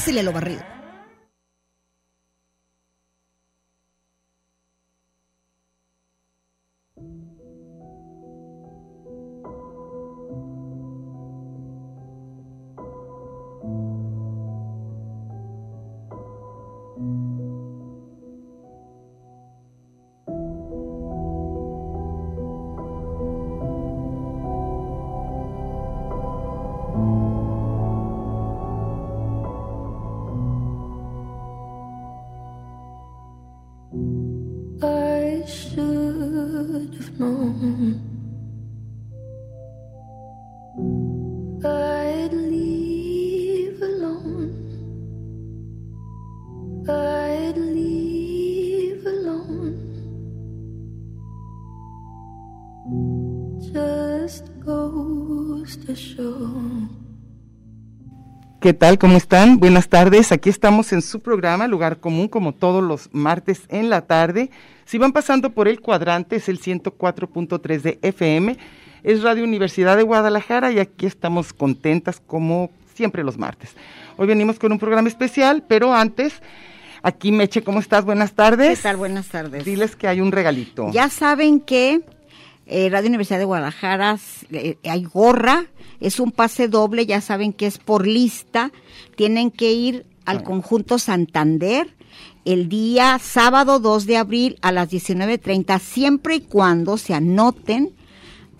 Pásele lo barrido. ¿Qué tal? ¿Cómo están? Buenas tardes. Aquí estamos en su programa Lugar Común, como todos los martes en la tarde. Si van pasando por el cuadrante, es el 104.3 de FM. Es Radio Universidad de Guadalajara y aquí estamos contentas como siempre los martes. Hoy venimos con un programa especial, pero antes, aquí Meche, ¿cómo estás? Buenas ¿Qué tardes. tal? Buenas tardes. Diles que hay un regalito. Ya saben que eh, Radio Universidad de Guadalajara eh, hay gorra, es un pase doble, ya saben que es por lista. Tienen que ir al conjunto Santander el día sábado 2 de abril a las 19.30, siempre y cuando se anoten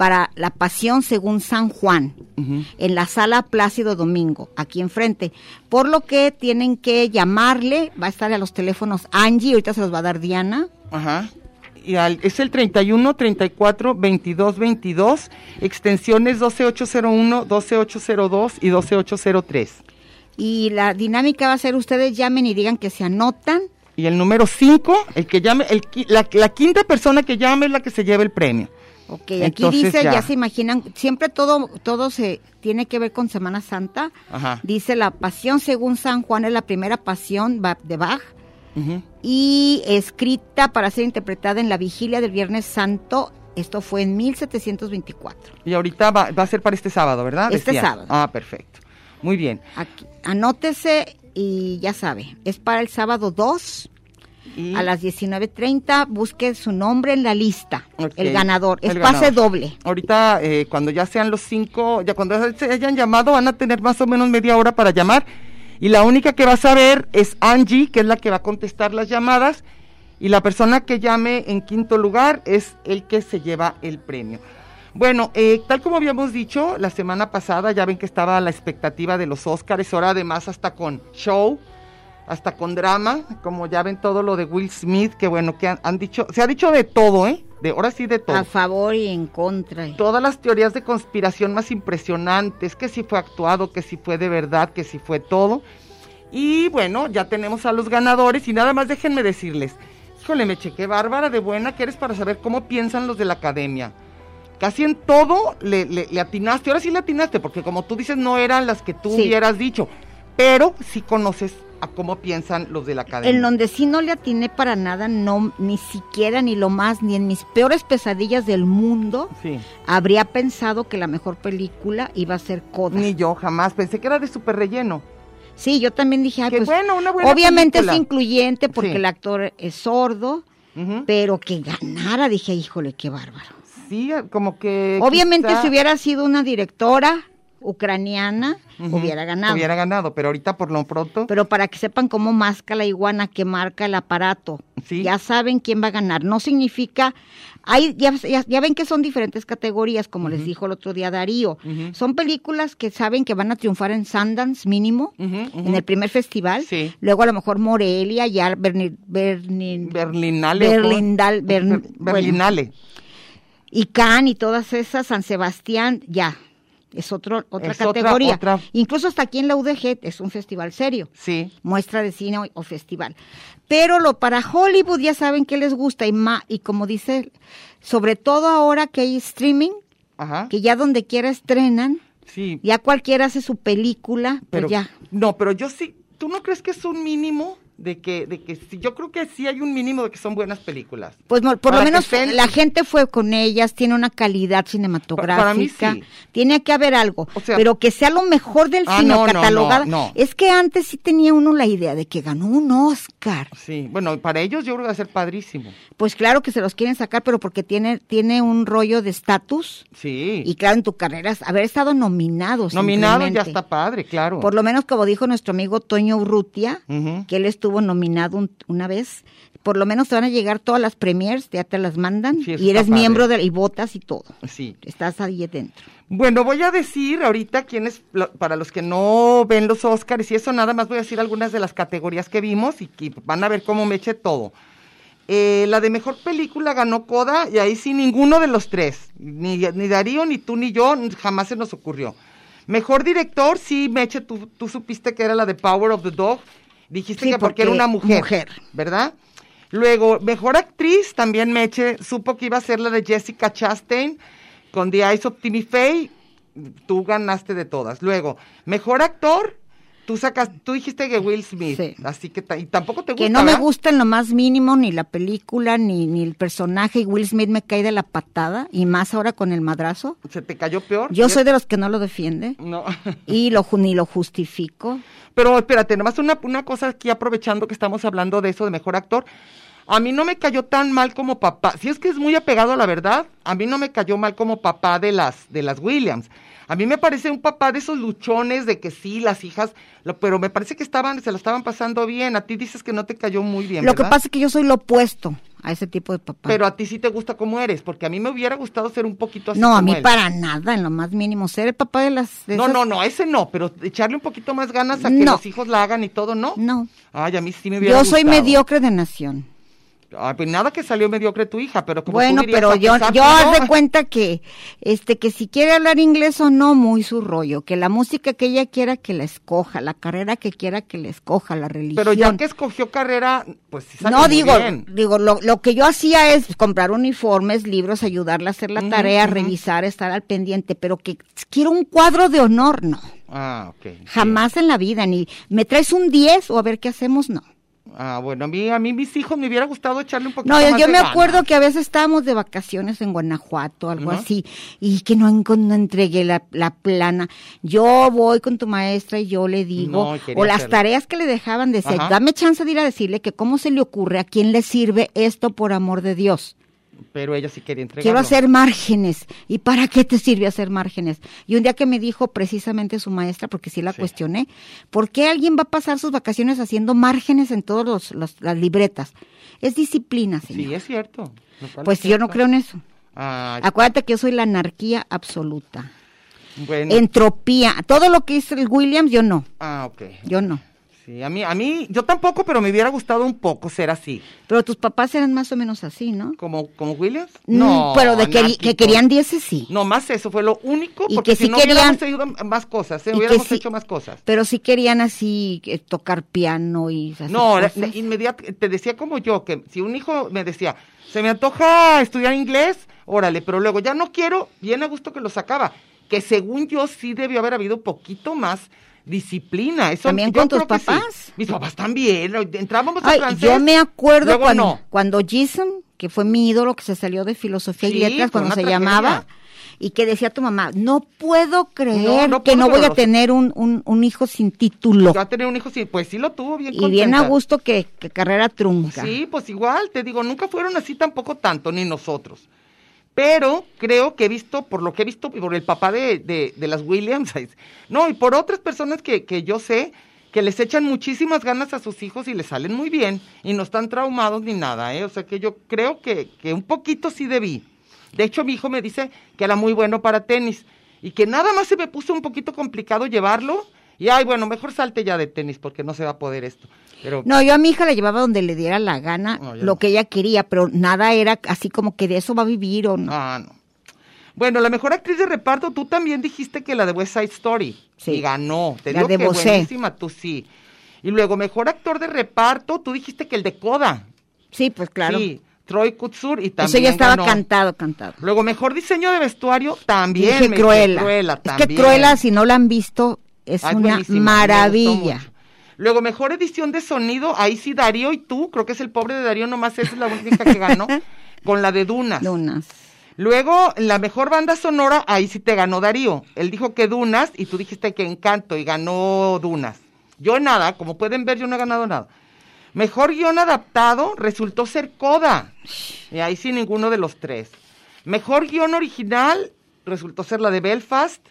para la Pasión según San Juan, en la sala Plácido Domingo, aquí enfrente. Por lo que tienen que llamarle, va a estar a los teléfonos Angie, ahorita se los va a dar Diana. Ajá. Y al- es el 31 34 22 22, extensiones 12801, 12802 y 12803. Y la dinámica va a ser ustedes llamen y digan que se anotan. Y el número 5, el que llame, el, la, la quinta persona que llame es la que se lleva el premio. Ok, aquí Entonces dice, ya. ya. se imaginan, siempre todo, todo se tiene que ver con Semana Santa. Ajá. Dice la pasión según San Juan es la primera pasión de Bach y escrita para ser interpretada en la vigilia del Viernes Santo. Esto fue en 1724. Y ahorita va, va a ser para este sábado, ¿verdad? Este Decía. sábado. Ah, perfecto. Muy bien. Aquí, anótese y ya sabe, es para el sábado 2 Y a las 19.30. Busque su nombre en la lista, el ganador. Es el pase ganador. doble. Ahorita, eh, cuando ya sean los cinco, ya cuando se hayan llamado, van a tener más o menos media hora para llamar. Y la única que va a saber es Angie, que es la que va a contestar las llamadas. Y la persona que llame en quinto lugar es el que se lleva el premio. Bueno, eh, tal como habíamos dicho la semana pasada, ya ven que estaba la expectativa de los Oscars, ahora además hasta con show, hasta con drama, como ya ven todo lo de Will Smith, que bueno, que han, han dicho, se ha dicho de todo, ¿eh? De ahora sí de todo A favor y en contra. todas las teorías de conspiración más impresionantes, que si fue actuado, que si fue de verdad, que si fue todo. Y bueno, ya tenemos a los ganadores y nada más déjenme decirles, híjole, me chequé bárbara de buena que eres para saber cómo piensan los de la academia. Casi en todo le, le- le atinaste, ahora sí le atinaste, porque como tú dices, no eran las que tú Sí. hubieras dicho, pero sí conoces a cómo piensan los de la academia. En donde sí no le atiné para nada, no, ni siquiera, ni lo más, ni en mis peores pesadillas del mundo, Sí. habría pensado que la mejor película iba a ser Coda. Ni yo jamás, pensé que era de súper relleno. Sí, yo también dije, ay, pues, bueno, una buena obviamente película. es incluyente porque Sí. el actor es sordo, pero que ganara, dije, híjole, qué bárbaro. Sí, como que... Obviamente quizá- si hubiera sido una directora ucraniana hubiera ganado. Hubiera ganado, pero ahorita por lo pronto. Pero para que sepan cómo masca la iguana que marca el aparato, Sí. ya saben quién va a ganar. No significa, hay, ya, ya- ya ven que son diferentes categorías, como les dijo el otro día Darío. Son películas que saben que van a triunfar en Sundance mínimo, en el primer festival. Sí. Luego a lo mejor Morelia, ya Berni, Berni- Berlinale. Berlindal- Bern- Ber- bueno. Berlinale. y Cannes y todas esas, San Sebastián, ya. Es otro, otra Es otra- categoría. otra. Incluso hasta aquí en la UDG es un festival serio Sí. muestra de cine o, o festival. Pero lo para Hollywood ya saben que les gusta y ma, y como dice, sobre todo ahora que hay streaming, Ajá. que ya donde quiera estrenan, Sí. ya cualquiera hace su película, pero pues ya. No, pero yo sí. ¿Tú no crees que es un mínimo de que, de que sí? Yo creo que sí hay un mínimo de que son buenas películas. Pues por Para lo menos estén- la gente fue con ellas, tiene una calidad cinematográfica, sí. tiene que haber algo, O sea- pero que sea lo mejor del Ah, cine no, catalogada. no. Es que antes sí tenía uno la idea de que ganó un Oscar. Sí. Bueno, para ellos yo creo que va a ser padrísimo. Pues claro que se los quieren sacar, pero porque tiene, tiene un rollo de estatus. Sí. Y claro, en tu carrera, haber estado nominados. Nominado ya está padre, claro. Por lo menos, como dijo nuestro amigo Toño Urrutia, que él estuvo nominado un- una vez, por lo menos te van a llegar todas las premiers, ya te las mandan, Sí, y eres padre. miembro de, y votas y todo. Sí. Estás ahí dentro. Bueno, voy a decir ahorita quiénes, para los que no ven los Oscars y eso, nada más voy a decir algunas de las categorías que vimos y que van a ver cómo me eche todo. Eh, la de mejor película ganó Coda y ahí sí ninguno de los tres, ni, ni Darío, ni tú, ni yo, jamás se nos ocurrió. Mejor director, sí, Meche, tú, tú supiste que era la de Power of the Dog. Dijiste Sí, que porque era una mujer, mujer. ¿verdad? Luego, mejor actriz, también Meche, supo que iba a ser la de Jessica Chastain con The Eyes of Timmy Faye. Tú ganaste de todas. Luego, mejor actor, tú sacas, tú dijiste que Will Smith. Sí. Así que y tampoco te gusta. Que no me gusta en lo más mínimo ni la película, ni, ni el personaje, y Will Smith me cae de la patada, y más ahora con el madrazo. ¿Se te cayó peor? Yo ¿Sí? soy de los que no lo defiende, No. y lo, ni lo justifico. Pero espérate, nomás una, una cosa aquí aprovechando que estamos hablando de eso de mejor actor. A mí no me cayó tan mal como papá. Si es que es muy apegado a la verdad, a mí no me cayó mal como papá de las de las Williams. A mí me parece un papá de esos luchones de que sí, las hijas, lo- pero me parece que estaban se lo estaban pasando bien. A ti dices que no te cayó muy bien, Lo que pasa es que yo soy lo opuesto a ese tipo de papá. Pero a ti sí te gusta como eres, porque a mí me hubiera gustado ser un poquito así no, a mí él. para nada, en lo más mínimo. Ser el papá de las... de No, esas- no, no, ese no, pero echarle un poquito más ganas a que No. los hijos la hagan y todo, ¿no? No. Ay, a mí sí me hubiera Yo soy mediocre de nación. Pues nada que salió mediocre tu hija, pero como Bueno, tú dirías, pero yo, pesar yo tuyo, haz de cuenta que, este, que si quiere hablar inglés o no, muy su rollo, que la música que ella quiera que la escoja, la carrera que quiera que la escoja, la religión. Pero ya que escogió carrera, pues sí salió no muy digo, bien. digo, lo, lo que yo hacía es comprar uniformes, libros, ayudarle a hacer la tarea, revisar, estar al pendiente, pero que quiero un cuadro de honor, no. Ah, ok. Jamás en la vida, ni me traes un 10 o a ver qué hacemos, no. Ah, bueno, a mí, a mí mis hijos me hubiera gustado echarle un poquito No, yo, más yo de me ganas. acuerdo que a veces estábamos de vacaciones en Guanajuato, algo así, y que no, no entregué la, la plana. Yo voy con tu maestra y yo le digo, No, o las hacerlo. tareas que le dejaban, decía, Ajá. dame chance de ir a decirle que cómo se le ocurre, a quién le sirve esto por amor de Dios. Pero ella sí quería entregarlo. Quiero hacer márgenes. ¿Y para qué te sirve hacer márgenes? Y un día que me dijo precisamente su maestra, porque sí la Sí. cuestioné, ¿por qué alguien va a pasar sus vacaciones haciendo márgenes en todas las libretas? Es disciplina, señor. Sí, es cierto. Pues es yo no creo en eso. Ah, Acuérdate que yo soy la anarquía absoluta. bueno. Entropía. Todo lo que hizo el Williams, yo no. Ah, ok. Yo no. Sí, a mí, a mí, yo tampoco, pero me hubiera gustado un poco ser así. Pero tus papás eran más o menos así, ¿no? ¿Como, como Williams? Mm, pero de que, que querían 10 sí. No, más eso fue lo único, Y porque que si sí no querían- hubiéramos seguido más cosas, ¿eh? hubiéramos sí- hecho más cosas. Pero sí querían así eh, tocar piano y hacer No, era- cosas. inmediat- te decía como yo, que si un hijo me decía, se me antoja estudiar inglés, órale, pero luego ya no quiero, bien a gusto que lo sacaba. Que según yo sí debió haber habido un poquito más disciplina. Eso, ¿También con tus sí. papás? Mis papás también. Entrábamos a Ay, francés. yo me acuerdo cuando, no. cuando Jason, que fue mi ídolo, que se salió de filosofía y letras cuando se tragedia. llamaba, y que decía tu mamá, no puedo creer No, no que no voy a tener un, un, un hijo sin título. Yo a tener un hijo, sí, pues sí lo tuvo bien Y bien a gusto que, que carrera trunca. Sí, pues igual, te digo, nunca fueron así tampoco tanto, ni nosotros. Pero creo que he visto, por lo que he visto, por el papá de, de, las Williams, no, y por otras personas que, que yo sé, que les echan muchísimas ganas a sus hijos y les salen muy bien y no están traumados ni nada, ¿eh? O sea que yo creo que, que un poquito sí debí. De hecho, mi hijo me dice que era muy bueno para tenis y que nada más se me puso un poquito complicado llevarlo. Y ay, bueno, mejor salte ya de tenis porque no se va a poder esto. Pero No, yo a mi hija la llevaba donde le diera la gana, No, lo no. que ella quería, pero nada era así como que de eso va a vivir o no. Ah, no. Bueno, la mejor actriz de reparto, tú también dijiste que la de West Side Story. Sí. Y ganó. Te La digo de que Bosé. buenísima, tú sí. Y luego, mejor actor de reparto, tú dijiste que el de Coda. Sí, pues claro. Sí, Troy Kutsur y Eso también ya estaba ganó. cantado, cantado. Luego, mejor diseño de vestuario, también. Dije me- Cruella. Cruella es que también. Cruella, si no la han visto, es una maravilla. Luego, mejor edición de sonido, ahí sí Darío y tú, creo que es el pobre de Darío, nomás esa es la única que ganó, con la de Dunas. Dunas. Luego, la mejor banda sonora, ahí sí te ganó Darío. Él dijo que Dunas y tú dijiste que Encanto y ganó Dunas. Yo nada, como pueden ver, yo no he ganado nada. Mejor guion adaptado resultó ser Coda. Y ahí sí ninguno de los tres. Mejor guion original resultó ser la de Belfast.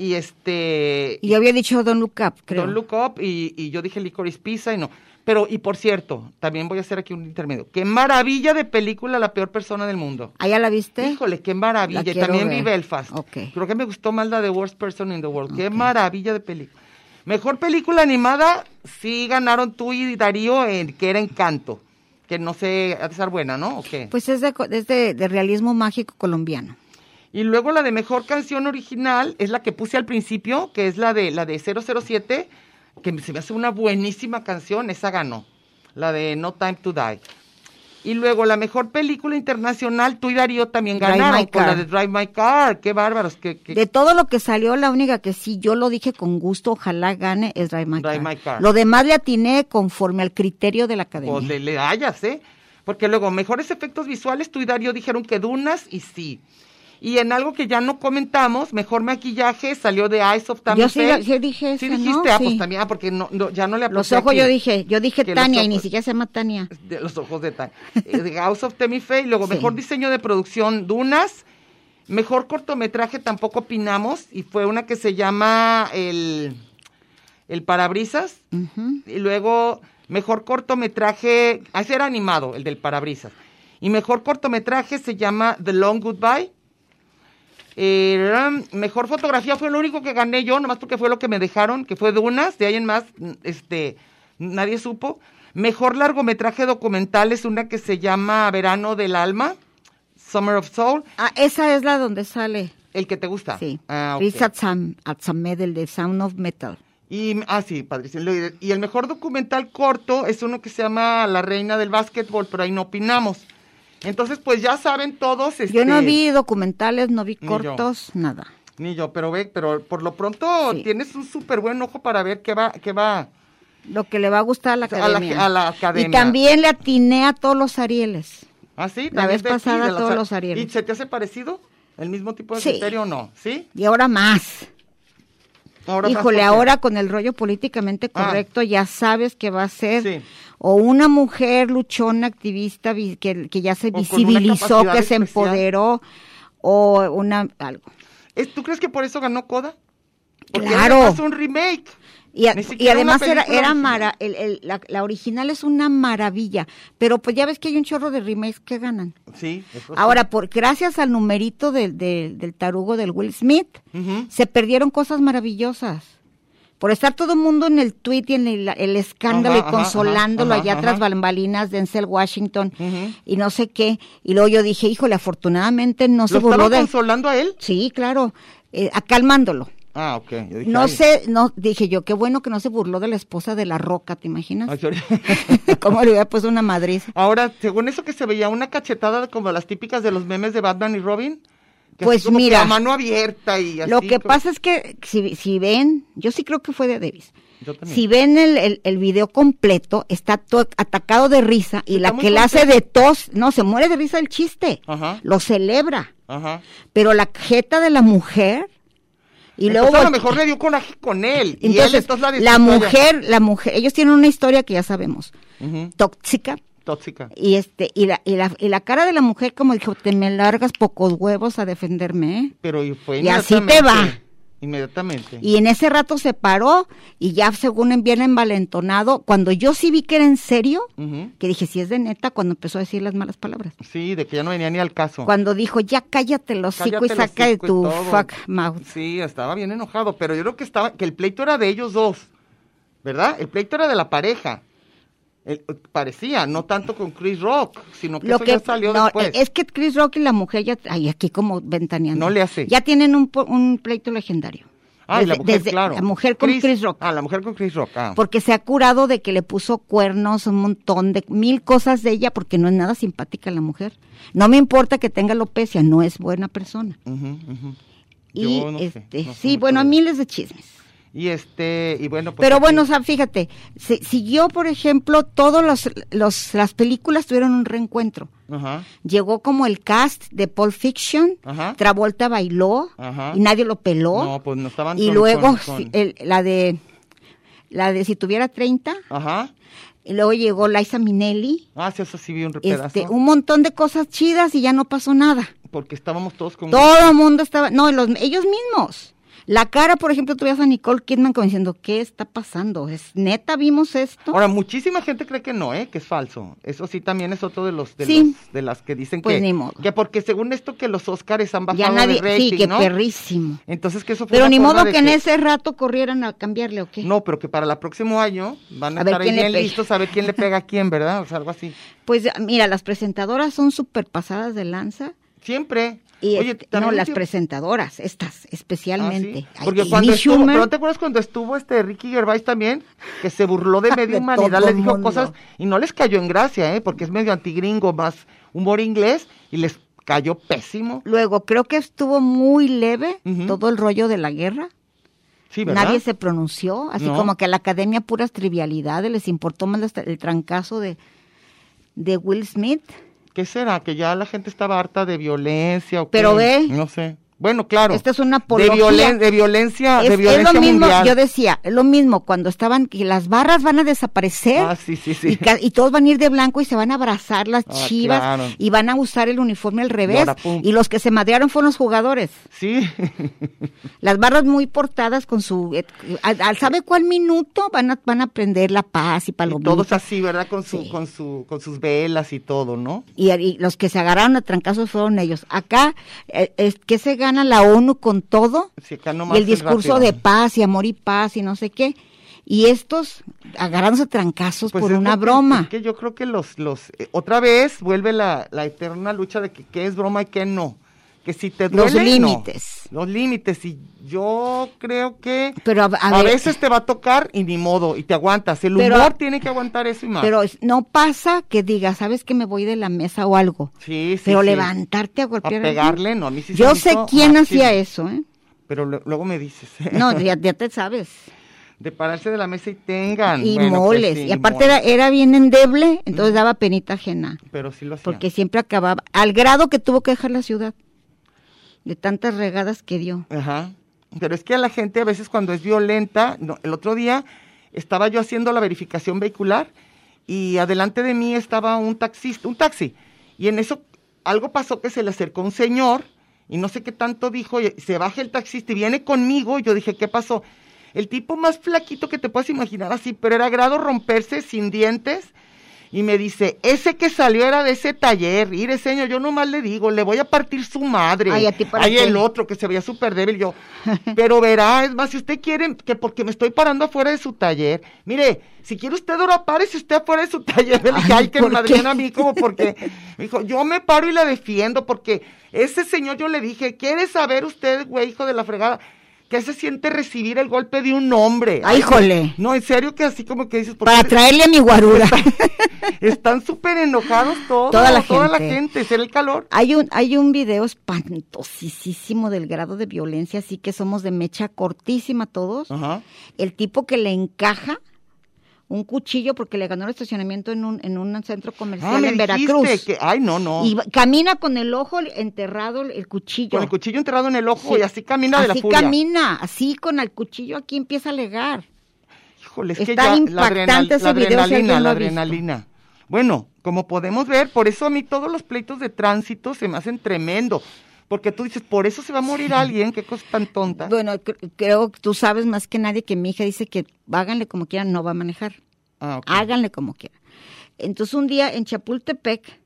Y este. Y yo había dicho Don't Look Up, creo. Don't Look Up y, y yo dije Licorice Pizza y no. Pero, y por cierto, también voy a hacer aquí un intermedio. Qué maravilla de película La Peor Persona del Mundo. ¿Ah, ya la viste? Híjole, qué maravilla. La Y también vi ver. Belfast. Ok. Creo que me gustó más la de Worst Person in the World. Qué maravilla de película. Mejor película animada, sí ganaron tú y Darío en que era Encanto. Que no sé, ha de ser buena, ¿no? ¿O qué? Pues es de, es de, de realismo mágico colombiano. Y luego la de mejor canción original es la que puse al principio, que es la de la de 007, que se me hace una buenísima canción, esa ganó. La de No Time to Die. Y luego la mejor película internacional, tú y Darío también ganaron con la de Drive My Car. Qué bárbaros. Qué, qué- De todo lo que salió, la única que sí yo lo dije con gusto, ojalá gane, es Drive My, Drive Car. My Car. Lo demás le atiné conforme al criterio de la academia. Pues le, le hayas, ¿eh? Porque luego, mejores efectos visuales, tú y Darío dijeron que Dunas y sí. Y en algo que ya no comentamos, mejor maquillaje salió de Eyes of Tammy Yo sí, Faye. sí dije Sí esa, ¿no? dijiste, ah, pues Sí. también, ah, porque no, no, ya no le Los apunté ojos aquí. yo dije, yo dije Que los Tania y ni ojos- siquiera se llama Tania. De los ojos de Tania. Eh, de House of Tammy Faye. Luego, Sí. mejor diseño de producción, Dunas. Mejor cortometraje tampoco opinamos. Y fue una que se llama El, el Parabrisas. Ujú. Y luego, mejor cortometraje, ah, ese era animado, el del parabrisas. Y mejor cortometraje se llama The Long Goodbye. Eh, mejor fotografía fue lo único que gané yo, nomás porque fue lo que me dejaron, que fue Dunas, de ahí en más, este, nadie supo. Mejor largometraje documental es una que se llama Verano del Alma, Summer of Soul, Ah, esa es la donde sale. el que te gusta. Sí. Ah, ok. Riz Atzam- Atzamed, el de Sound of Metal. Y, ah, sí, padrísimo. Y el mejor documental corto es uno que se llama La Reina del Básquetbol, pero ahí no opinamos. Entonces, pues ya saben todos. Yo no este, vi documentales, no vi Ni yo. cortos, nada. Ni yo, pero ve, pero por lo pronto Sí. tienes un súper buen ojo para ver qué va, qué va. Lo que le va a gustar a la A la- academia. a la academia. Y también le atiné a todos los Arieles. ¿Ah, sí? La vez aquí, pasada las- todos los Arieles. ¿Y se te hace parecido? ¿El mismo tipo de Sí. criterio o no? ¿Sí? Y ahora más. Ahora Híjole, ahora con el rollo políticamente Ah. correcto ya sabes que va a ser Sí. O una mujer luchona, activista, vi- que, que ya se visibilizó, que se empoderó, o una algo. ¿Es- ¿Tú crees que por eso ganó Coda? Porque Claro. además un remake. Y, a- además era, era mara, el- el- la, la original es una maravilla, pero pues ya ves que hay un chorro de remakes que ganan. Sí. eso sí. Ahora, por gracias al numerito del, del, del tarugo del Will Smith, se perdieron cosas maravillosas. Por estar todo el mundo en el tweet y en el, el escándalo Ajá, y consolándolo ajá, allá tras bambalinas de Denzel Washington y no sé qué. Y luego yo dije, híjole, afortunadamente no se ¿Lo burló de... consolando a él? Sí, claro, eh, acalmándolo. Ah, ok. Yo dije, No ay, sé, no, dije yo, qué bueno que no se burló de la esposa de la roca, ¿te imaginas? ay. ¿Cómo le hubiera puesto una madriz? Ahora, según eso que se veía una cachetada como las típicas de los memes de Batman y Robin. Que Pues que mira, la mano abierta y así. Lo que pasa es que si, si ven, yo sí creo que fue de Davis. Yo también. Si ven el, el, el video completo, está to- atacado de risa y Está la que le hace de tos, no, se muere de risa el chiste. Ajá. Lo celebra. Ajá. Pero la jeta de la mujer y Entonces, luego a lo mejor le dio coraje con él. y él entonces, entonces la la mujer, la mujer, ellos tienen una historia que ya sabemos, Ujú. tóxica, tóxica. Y este, y la, y la, y la cara de la mujer como dijo, te me largas pocos huevos a defenderme, ¿eh? Pero y fue Y así te va. Inmediatamente. Y en ese rato se paró y ya según en bien envalentonado, cuando yo sí vi que era en serio, que dije, si es de neta, cuando empezó a decir las malas palabras. Sí, de que ya no venía ni al caso. Cuando dijo, ya cállate el hocico y saca de tu fuck mouth. Sí, estaba bien enojado, pero yo creo que estaba, que el pleito era de ellos dos, ¿verdad? El pleito era de la pareja. El- parecía, no tanto con Chris Rock, sino que Lo eso que ya salió no, después. es que Chris Rock y la mujer ya, ay, aquí como ventaneando. No le hace. Ya tienen un, un pleito legendario. ah, y la Desde- mujer, desde- claro. La mujer con Chris, Rock. Ah, la mujer con Chris Rock, ah. Porque se ha curado de que le puso cuernos, un montón de mil cosas de ella, porque no es nada simpática la mujer. No me importa que tenga alopecia, no es buena persona. Y Yo no sé, este, no sí, bueno, miles de chismes. Y este, y bueno, pues Pero aquí- bueno, o sea, fíjate, si- siguió, por ejemplo, todos los, los, las películas tuvieron un reencuentro. Ajá, Llegó como el cast de Pulp Fiction, Ajá. Travolta bailó Ajá. y nadie lo peló. No, pues no estaban y con- luego con- con- el- la de la de si tuviera 30, Ajá. y luego llegó Liza Minnelli, Ah, sí, eso sí vi un pedazo. este, un montón de cosas chidas y ya no pasó nada. Porque estábamos todos como... Todo el mundo estaba, no, los, ellos mismos. La cara, por ejemplo, tú a Nicole Kidman como diciendo, ¿qué está pasando? ¿Es neta vimos esto? Ahora, muchísima gente cree que no, ¿eh? Que es falso. Eso sí también es otro de los de, Sí. los- de las que dicen Pues que, ni modo. que porque según esto que los Óscares han bajado ya nadie, de rating, sí, que ¿no? perrísimo. Entonces que eso fue Pero ni modo que en ese rato corrieran a cambiarle o qué. No, pero que para el próximo año van a, estar ahí bien listos a ver quién le pega a quién, ¿verdad? O sea, algo así. Pues mira, las presentadoras son súper pasadas de lanza. Siempre. Y Oye, no, las presentadoras, estas Ah, especialmente. ¿sí? Ay, Porque cuando estuvo, Schumer, pero ¿no te acuerdas cuando estuvo este Ricky Gervais también? Que se burló de media humanidad, les dijo mundo. cosas y no les cayó en gracia, ¿eh? Porque es medio antigringo, más humor inglés y les cayó pésimo. Luego, creo que estuvo muy leve todo el rollo de la guerra. Nadie se pronunció, así No. como que a la academia puras trivialidades, les importó más el trancazo de, de Will Smith. ¿Qué será? ¿Que ya la gente estaba harta de violencia o Pero qué? ve. No sé. Bueno, claro. Esta es una de, apología. violen- de violencia, es, de es violencia lo mismo, mundial. yo decía, es lo mismo cuando estaban que las barras van a desaparecer Ah, sí, sí, sí. y, y todos van a ir de blanco y se van a abrazar las Ah, chivas claro. y van a usar el uniforme al revés ahora, pum. y los que se madrearon fueron los jugadores. Sí. Las barras muy portadas con su eh, al, al sabe cuál minuto van a van a prender la paz y Y palomitas. todos así, ¿verdad? Con su, con su, con sus velas y todo, ¿no? y, y los que se agarraron a trancazos fueron ellos. Acá, eh, es que se gana la ONU con todo y el discurso de paz y amor y paz y no sé qué. Y estos agarrándose trancazos Pues por una que- broma. es que yo creo que los, los, eh, otra vez vuelve la, la eterna lucha de que qué es broma y qué no. Que si te Los duele, no. límites. Los límites. Y yo creo que Pero a, a a, ver, veces te va a tocar y ni modo, y te aguantas. El Pero- humor tiene que aguantar eso y más. pero no pasa que digas, sabes que me voy de la mesa o algo. sí, sí, pero sí. levantarte a A golpear. pegarle, no, a mí sí Yo sé quién hacía eso, ¿eh? Pero lo- luego me dices. No, ya, ya te sabes. de pararse de la mesa y tengan. y Bueno, pues moles. sí, y aparte moles. era, era bien endeble, entonces daba penita ajena. Pero sí lo hacía. Porque siempre acababa, al grado que tuvo que dejar la ciudad. De tantas regadas que dio. Ajá. Pero es que a la gente a veces cuando es violenta, no, el otro día estaba yo haciendo la verificación vehicular y adelante de mí estaba un taxista, un taxi. Y en eso algo pasó que se le acercó un señor y no sé qué tanto dijo, y se baja el taxista y viene conmigo y yo dije, ¿qué pasó? El tipo más flaquito que te puedas imaginar así, pero era grado romperse sin dientes. Y me dice, ese que salió era de ese taller. Mire, señor, yo nomás le digo, le voy a partir su madre. Ay, ¿a ti para Ay, qué? el otro que se veía súper débil. Yo, pero verá, es más, si usted quiere, que porque me estoy parando afuera de su taller. Mire, si quiere usted, ahora párese usted afuera de su taller. Le dije, Ay, que me ¿por madrina qué? a mí, como porque. Me dijo, yo me paro y la defiendo porque ese señor, yo le dije, ¿quiere saber usted, güey, hijo de la fregada? ¿Qué se siente recibir el golpe de un hombre? Ay, híjole. No, en serio que así como que dices, ¿por Para traerle a mi guarura. están súper enojados todos? Toda la Toda la gente. gente, ¿será el calor? Hay un, hay un video espantosísimo del grado de violencia, así que somos de mecha cortísima todos. Ajá. El tipo que le encaja un cuchillo porque le ganó el estacionamiento en un, en un centro comercial Ah, me en Veracruz. que, ay, no, no. Y camina con el ojo enterrado el, cuchillo. Con el cuchillo enterrado en el ojo Sí. y así camina de la Así furia. camina, así con el cuchillo aquí empieza a alegar. Híjole, es que ya la, impactante adrenal- ese la video, si adrenalina, lo la adrenalina. Bueno, Como podemos ver, por eso a mí todos los pleitos de tránsito se me hacen tremendo. Porque tú dices, por eso se va a morir alguien, qué cosa tan tonta. Bueno, cre- creo que tú sabes más que nadie que mi hija dice que háganle como quieran, no va a manejar. Ah, ok. Háganle como quieran. Entonces un día en Chapultepec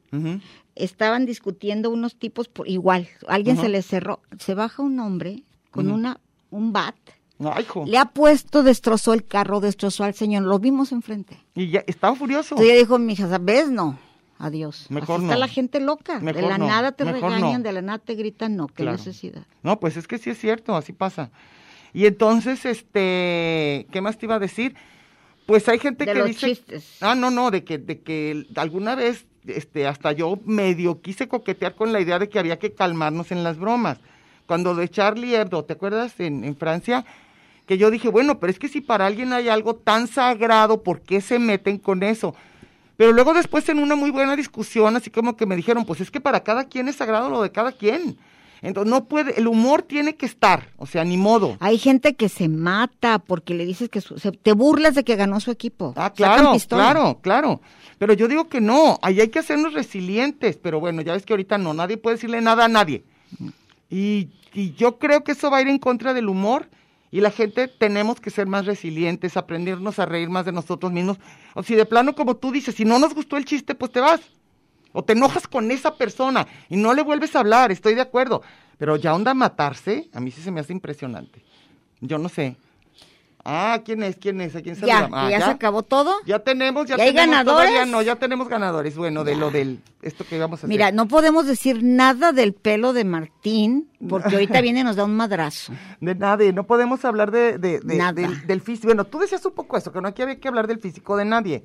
estaban discutiendo unos tipos por igual, alguien se les cerró, se baja un hombre con una un bat, Ay, hijo. le ha puesto, destrozó el carro, destrozó al señor, lo vimos enfrente. Y ya estaba furioso. Entonces ella dijo, mi hija, ¿sabes? No. Adiós. Mejor Así está no. la gente loca. Mejor de la no, nada te mejor regañan, no. de la nada te gritan, no, qué Claro. necesidad. No, pues es que sí es cierto, así pasa. Y entonces, este, ¿qué más te iba a decir? Pues hay gente De que los dice, chistes. ah, no, no, de que, de que alguna vez, este, hasta yo medio quise coquetear con la idea de que había que calmarnos en las bromas. Cuando de Charlie Hebdo, ¿te acuerdas? En, en Francia, que yo dije, bueno, pero es que si para alguien hay algo tan sagrado, ¿por qué se meten con eso? Pero luego después en una muy buena discusión, así como que me dijeron, pues es que para cada quien es sagrado lo de cada quien. Entonces no puede, el humor tiene que estar, o sea, ni modo. Hay gente que se mata porque le dices que su- se- te burlas de que ganó su equipo. Ah, claro, claro, claro. Pero yo digo que no, ahí hay que hacernos resilientes, pero bueno, ya ves que ahorita no, nadie puede decirle nada a nadie. Y, y yo creo que eso va a ir en contra del humor y la gente tenemos que ser más resilientes, aprendernos a reír más de nosotros mismos. O si de plano, como tú dices, si no nos gustó el chiste, pues te vas. O te enojas con esa persona y no le vuelves a hablar, estoy de acuerdo. Pero ya onda matarse, a mí sí se me hace impresionante. Yo no sé. Ah, ¿quién es? ¿Quién es? ¿A quién Ya, que Ah, ya, se acabó todo. ya tenemos, ya ¿Ya hay tenemos ganadores? todavía no, ya tenemos ganadores. Bueno, de lo del esto que vamos a hacer. Mira, no podemos decir nada del pelo de Martín porque ahorita viene y nos da un madrazo. de nadie, no podemos hablar de, de- de- Nada. del, del físico. Bueno, tú decías un poco eso, que no hay que, había que hablar del físico de nadie.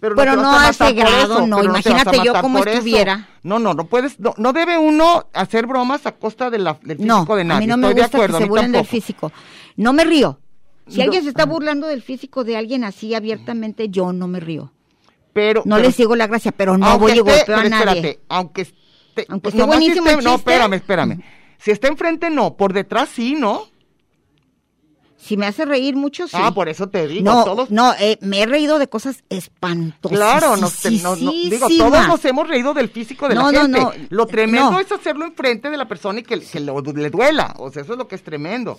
Pero no vas a ese grado, eso, no, imagínate yo eso. estuviera. No, no, no puedes, no, no debe uno hacer bromas a costa de la, del físico No, de nadie. a mí no me Estoy de gusta acuerdo, a que se burlen del físico. No me río. Si No. alguien se está burlando del físico de alguien así abiertamente, yo no me río. Pero, No pero- les digo la gracia, pero no voy esté- golpeo a nadie. espérate, aunque esté, Aunque pues esté si buenísimo esté- el No, espérame, espérame. Si está enfrente, no. Por detrás, sí, ¿no? Si me hace reír mucho, sí. Ah, por eso te digo. no, todos, no, eh, me he reído de cosas espantosas. Claro, nos, te- no- no- digo, todos nos hemos reído del físico de No, la no, gente. no, Lo tremendo no. es hacerlo enfrente de la persona y que, que lo- le duela. O sea, eso es lo que es tremendo.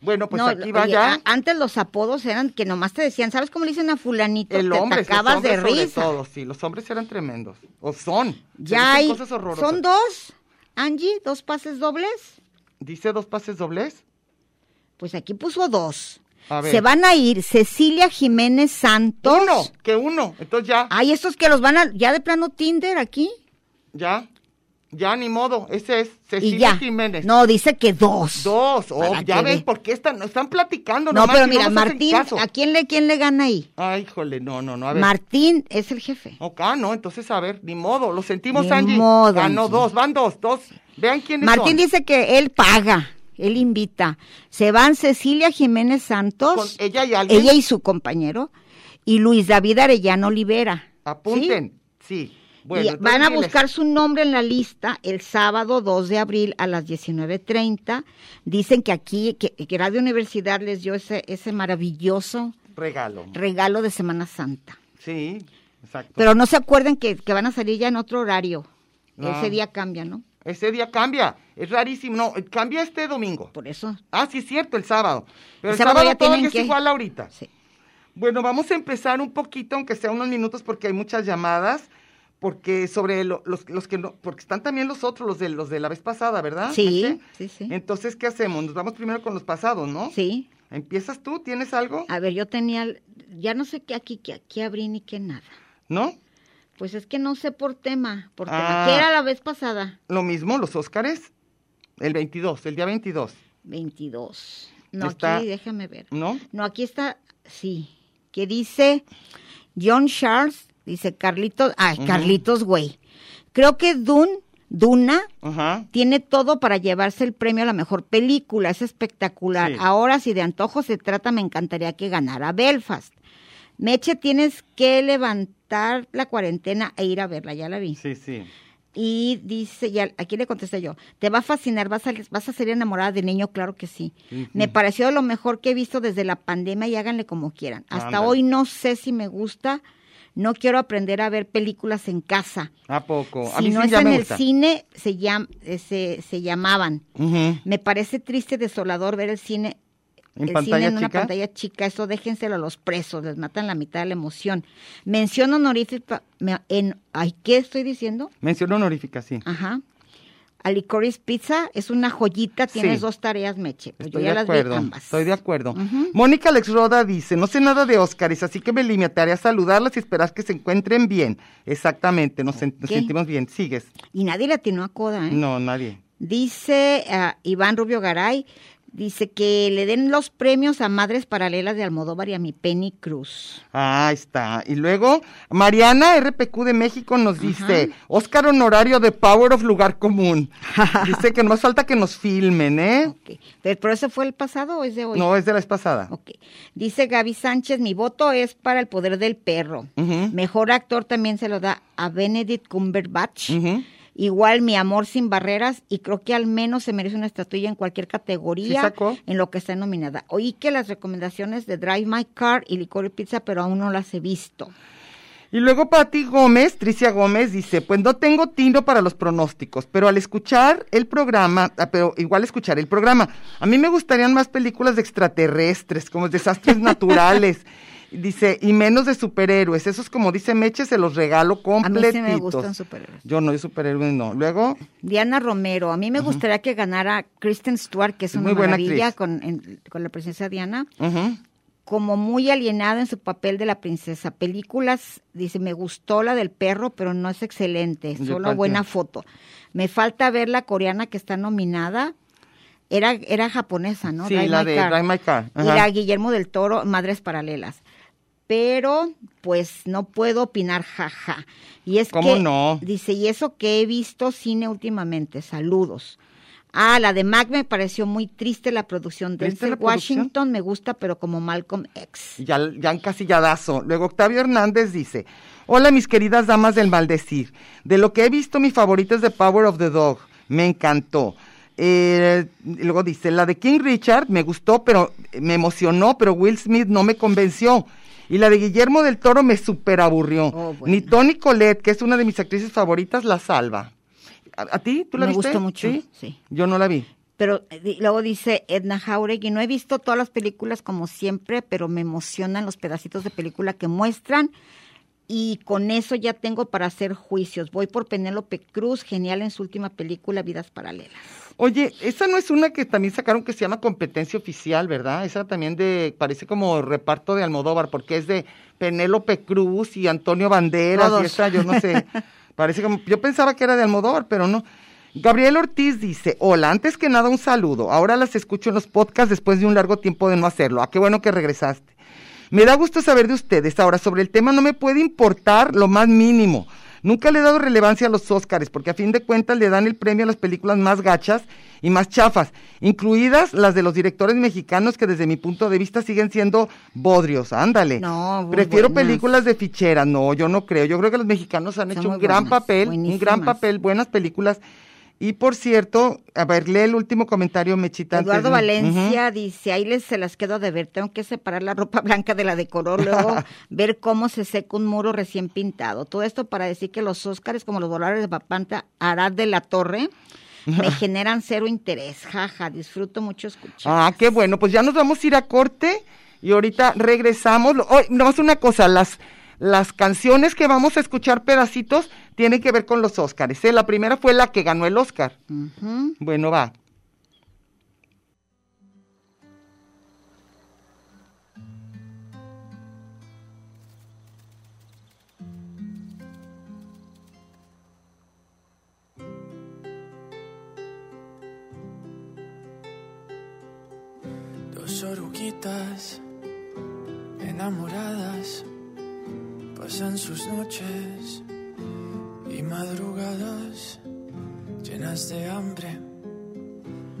Bueno, pues no, aquí oye, vaya a- antes los apodos eran que nomás te decían, ¿sabes cómo le dicen a fulanito? el te hombre, los atacabas hombres de sobre risa. todo, sí, los hombres eran tremendos. O son. Ya hay, cosas horrorosas. son dos, Angie, dos pases dobles. Dice dos pases dobles. Pues aquí puso dos. A ver. Se van a ir Cecilia Jiménez Santos. Uno, que uno. Entonces ya, Ay, estos que los van a, ya de plano Tinder aquí. ya, ya ni modo. Ese es Cecilia. Jiménez. No, dice que dos. Dos. Oh, ya ven ve- por qué están, están platicando. No, nomás pero mira, Martín. ¿a quién le, quién le gana ahí? Ay, híjole, no, no, no. A ver. Martín es el jefe. Ok, no, entonces a ver, ni modo, lo sentimos, Ni Angie. modo, Ganó Angie. dos, van dos, dos. Vean quiénes Martín son. dice que él paga, él invita. Se van Cecilia Jiménez Santos, Con ella y alguien. ella y su compañero, y Luis David Arellano Olivera. Apunten, sí. Bueno, y van a buscar su nombre en la lista el sábado 2 de abril a las 19.30. Dicen que aquí, que, que Radio Universidad les dio ese, ese maravilloso regalo. regalo de Semana Santa. Sí, exacto. Pero no se acuerden que, que van a salir ya en otro horario. No. Ese día cambia, ¿no? Ese día cambia, es rarísimo. No, cambia este domingo. Por eso. Ah, sí, es cierto, el sábado. Pero El el, sábado sábado, ya todavía tienen es que- igual ahorita. Sí. Bueno, vamos a empezar un poquito, aunque sea unos minutos, porque hay muchas llamadas, porque sobre lo- los, los que no, porque están también los otros, los de los de la vez pasada, ¿verdad? Sí, sí, sí. Entonces, ¿qué hacemos? Nos vamos primero con los pasados, ¿no? Sí. ¿Empiezas tú? ¿Tienes algo? A ver, yo tenía, ya no sé qué aquí, qué aquí abrí ni qué nada. ¿No? Pues es que no sé por tema, por Ah. tema. ¿Qué era la vez pasada? Lo mismo, los Óscares, el 22, el día 22, 22. No, Está- aquí déjame ver. ¿no? No, aquí está, sí, que dice John Charles, dice Carlitos, ay, Ujú. Carlitos, güey. Creo que Dune, Duna, tiene todo para llevarse el premio a la mejor película, es espectacular. Sí. Ahora, si de antojo se trata, me encantaría que ganara Belfast. Meche, tienes que levantar la cuarentena e ir a verla, ya la vi. Sí, sí. Y dice, ya, aquí le contesté yo, te va a fascinar, vas a, vas a ser enamorada de niño, claro que sí. Me pareció lo mejor que he visto desde la pandemia y háganle como quieran. Hasta hoy no sé si me gusta No quiero aprender a ver películas en casa. ¿A poco? A si mí no sí es ya en me el cine, se, llam- eh, se, se llamaban. Me parece triste, desolador ver el cine. ¿En el pantalla cine en una chica? pantalla chica, eso déjenselo a los presos, les matan la mitad de la emoción. Mención honorífica me- en, ay, ¿qué estoy diciendo? Mención honorífica, sí. Ajá. Alicoris Pizza es una joyita, tienes Sí. dos tareas, Meche. Pues yo Estoy ya de las acuerdo, vi ambas. estoy de acuerdo. Mónica Alex Roda dice, no sé nada de Óscares, así que me limitaré a saludarlas y esperar que se encuentren bien. Exactamente, nos, sentimos bien. Sigues. Y nadie le atinó a Coda, ¿eh? No, nadie. Dice ah, Iván Rubio Garay, dice que le den los premios a Madres Paralelas de Almodóvar y a mi Penny Cruz. Ah, ahí está. Y luego, Mariana RPQ de México nos dice, Óscar honorario de Power of Lugar Común. dice que no más falta que nos filmen, ¿eh? Ok. Pero, ¿pero ese fue el pasado o es de hoy? No, es de la vez pasada. Ok. Dice Gaby Sánchez, mi voto es para el poder del perro. Mejor actor también se lo da a Benedict Cumberbatch. Ujú. Igual Mi Amor Sin Barreras y creo que al menos se merece una estatuilla en cualquier categoría en lo que está nominada. Oí que las recomendaciones de Drive My Car y Licor y Pizza, pero aún no las he visto. Y luego Pati Gómez, Tricia Gómez, dice, pues no tengo tino para los pronósticos, pero al escuchar el programa, ah, pero igual escuchar el programa, a mí me gustarían más películas de extraterrestres, como desastres naturales, dice, y menos de superhéroes, esos como dice Meche, se los regalo A mí completitos. sí me gustan superhéroes. Yo no, yo superhéroes no. Luego, Diana Romero, a mí me gustaría que ganara Kristen Stewart, que es una muy maravilla con, en- con la presencia de Diana. como muy alienada en su papel de la princesa. Películas, dice, me gustó la del perro, pero no es excelente, solo buena foto. Me falta ver la coreana que está nominada. Era, era japonesa, ¿no? sí, Drive la My de Car. Drive My Car. Y la Guillermo del Toro, Madres Paralelas. Pero, pues, no puedo opinar, jaja. Y es ¿Cómo que, no? dice, y eso que he visto cine últimamente, saludos. Ah, la de Mac me pareció muy triste la producción. ¿Triste Denzel la producción? Washington me gusta, pero como Malcolm X. ya, ya encasilladazo. Luego Octavio Hernández dice, hola mis queridas damas del maldecir, de lo que he visto mi favorita es The Power of the Dog, me encantó. Eh, luego dice, la de King Richard me gustó, pero me emocionó, pero Will Smith no me convenció. Y la de Guillermo del Toro me super aburrió. Oh, bueno. Ni Toni Collette, que es una de mis actrices favoritas, la salva. ¿A, a ti? ¿Tú la Me viste? gustó mucho, sí. Yo no la vi. Pero luego dice Edna Jauregui, no he visto todas las películas como siempre, pero me emocionan los pedacitos de película que muestran y con eso ya tengo para hacer juicios. Voy por Penélope Cruz, genial en su última película, Vidas Paralelas. Oye, esa no es una que también sacaron que se llama competencia oficial, ¿verdad? Esa también de, parece como reparto de Almodóvar, porque es de Penélope Cruz y Antonio Banderas Todos. y esa, yo no sé, parece como, yo pensaba que era de Almodóvar, pero no. Gabriel Ortiz dice, hola, antes que nada un saludo, ahora las escucho en los podcasts después de un largo tiempo de no hacerlo, ah, qué bueno que regresaste. Me da gusto saber de ustedes. Ahora, sobre el tema no me puede importar lo más mínimo. Nunca le he dado relevancia a los Óscares, porque a fin de cuentas le dan el premio a las películas más gachas y más chafas, incluidas las de los directores mexicanos que desde mi punto de vista siguen siendo bodrios. Ándale. No, Prefiero buenas. películas de fichera. No, yo no creo. Yo creo que los mexicanos han Son hecho un gran papel, un gran buenísimas. papel, buenas películas. Y por cierto, a ver, lee el último comentario, Mechita. antes Eduardo Valencia dice, ahí les se las quedo de ver, tengo que separar la ropa blanca de la de color, luego ver cómo se seca un muro recién pintado. Todo esto para decir que los Óscares, como los dólares de Papanta, Arad de la Torre, me generan cero interés. Jaja, disfruto mucho escuchar. Ah, qué bueno, pues ya nos vamos a ir a corte y ahorita regresamos. Oh, nomás una cosa, las, las canciones que vamos a escuchar pedacitos tienen que ver con los Óscares. ¿eh? La primera fue la que ganó el Óscar. Bueno, va. Dos oruguitas enamoradas pasan sus noches y madrugadas llenas de hambre.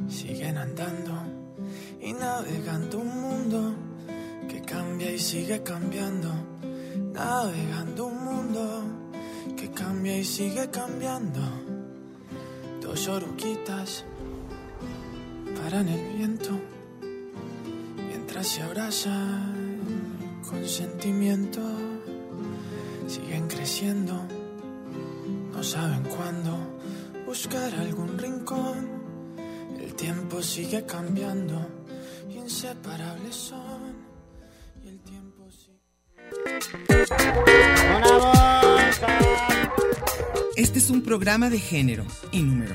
Siguen andando y navegando un mundo que cambia y sigue cambiando. Navegando un mundo que cambia y sigue cambiando. Dos oruguitas paran el viento mientras se abrazan con sentimiento. Siguen creciendo, no saben cuándo buscar algún rincón. El tiempo sigue cambiando, inseparables son. Y el tiempo sigue. Este es un programa de género y número,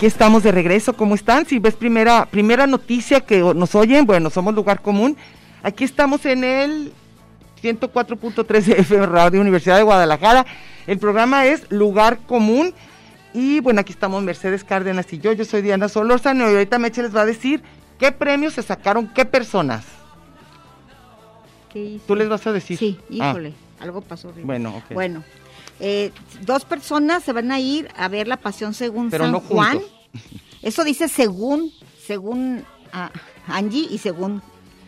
Aquí estamos de regreso, ¿cómo están? Si ves primera, primera noticia que nos oyen, bueno, somos Lugar Común. Aquí estamos en el 104.3 de FM Radio Universidad de Guadalajara. El programa es Lugar Común. Y bueno, aquí estamos Mercedes Cárdenas y yo. Yo soy Diana Solórzano y ahorita Meche les va a decir qué premios se sacaron, qué personas. ¿Qué hice? Tú les vas a decir. Sí, Ah, híjole, algo pasó horrible. Bueno, ok. Bueno, eh, dos personas se van a ir a ver la Pasión según Pero San no Juan. juntos. Eso dice según, según ah, Angie y según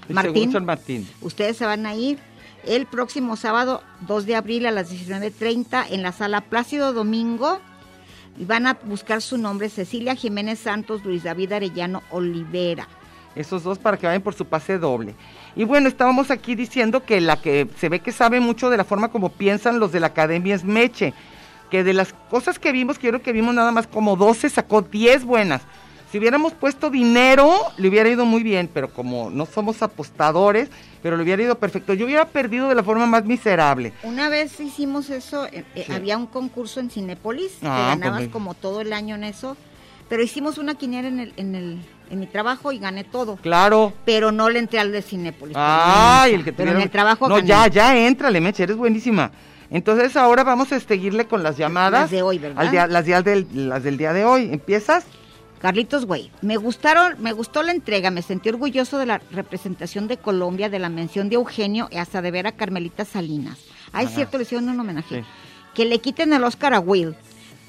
y Martín. según San Martín. Ustedes se van a ir el próximo sábado 2 de abril a las 19.30 en la sala Plácido Domingo y van a buscar su nombre Cecilia Jiménez Santos, Luis David Arellano Olivera. Esos dos para que vayan por su pase doble. Y bueno, estábamos aquí diciendo que la que se ve que sabe mucho de la forma como piensan los de la academia es Meche, que de las cosas que vimos, que yo creo que vimos nada más como 12, sacó 10 buenas. Si hubiéramos puesto dinero, le hubiera ido muy bien, pero como no somos apostadores, pero le hubiera ido perfecto. Yo hubiera perdido de la forma más miserable. Una vez hicimos eso, eh, eh, Sí. había un concurso en Cinépolis, que Ah, ganabas pues, como todo el año en eso, pero hicimos una quiniela en, el, en, el, en mi trabajo y gané todo. Claro. Pero no le entré al de Cinépolis. Ay, el que Pero en el trabajo No, gané. ya, ya, éntrale, Meche, eres buenísima. Entonces ahora vamos a seguirle con las llamadas. Las de hoy, ¿verdad? Al día- las, días del, las del día de hoy. ¿Empiezas? Carlitos Güey, me gustaron, me gustó la entrega, me sentí orgulloso de la representación de Colombia, de la mención de Eugenio y hasta de ver a Carmelita Salinas. Ajá. cierto, le hicieron un homenaje. Sí. Que le quiten el Oscar a Will.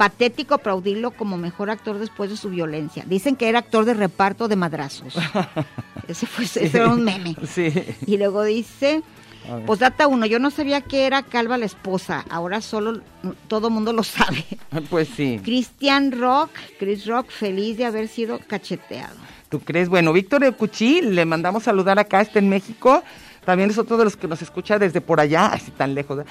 Patético aplaudirlo como mejor actor después de su violencia. Dicen que era actor de reparto de madrazos. ese fue ese era un meme. Sí. Y luego dice, A ver. posdata uno, yo no sabía que era Calva la esposa, ahora solo todo mundo lo sabe. Pues sí. Christian Rock, Chris Rock, feliz de haber sido cacheteado. ¿Tú crees? Bueno, Víctor Ecuchí, le mandamos saludar acá, está en México. También es otro de los que nos escucha desde por allá, así tan lejos. ¿eh?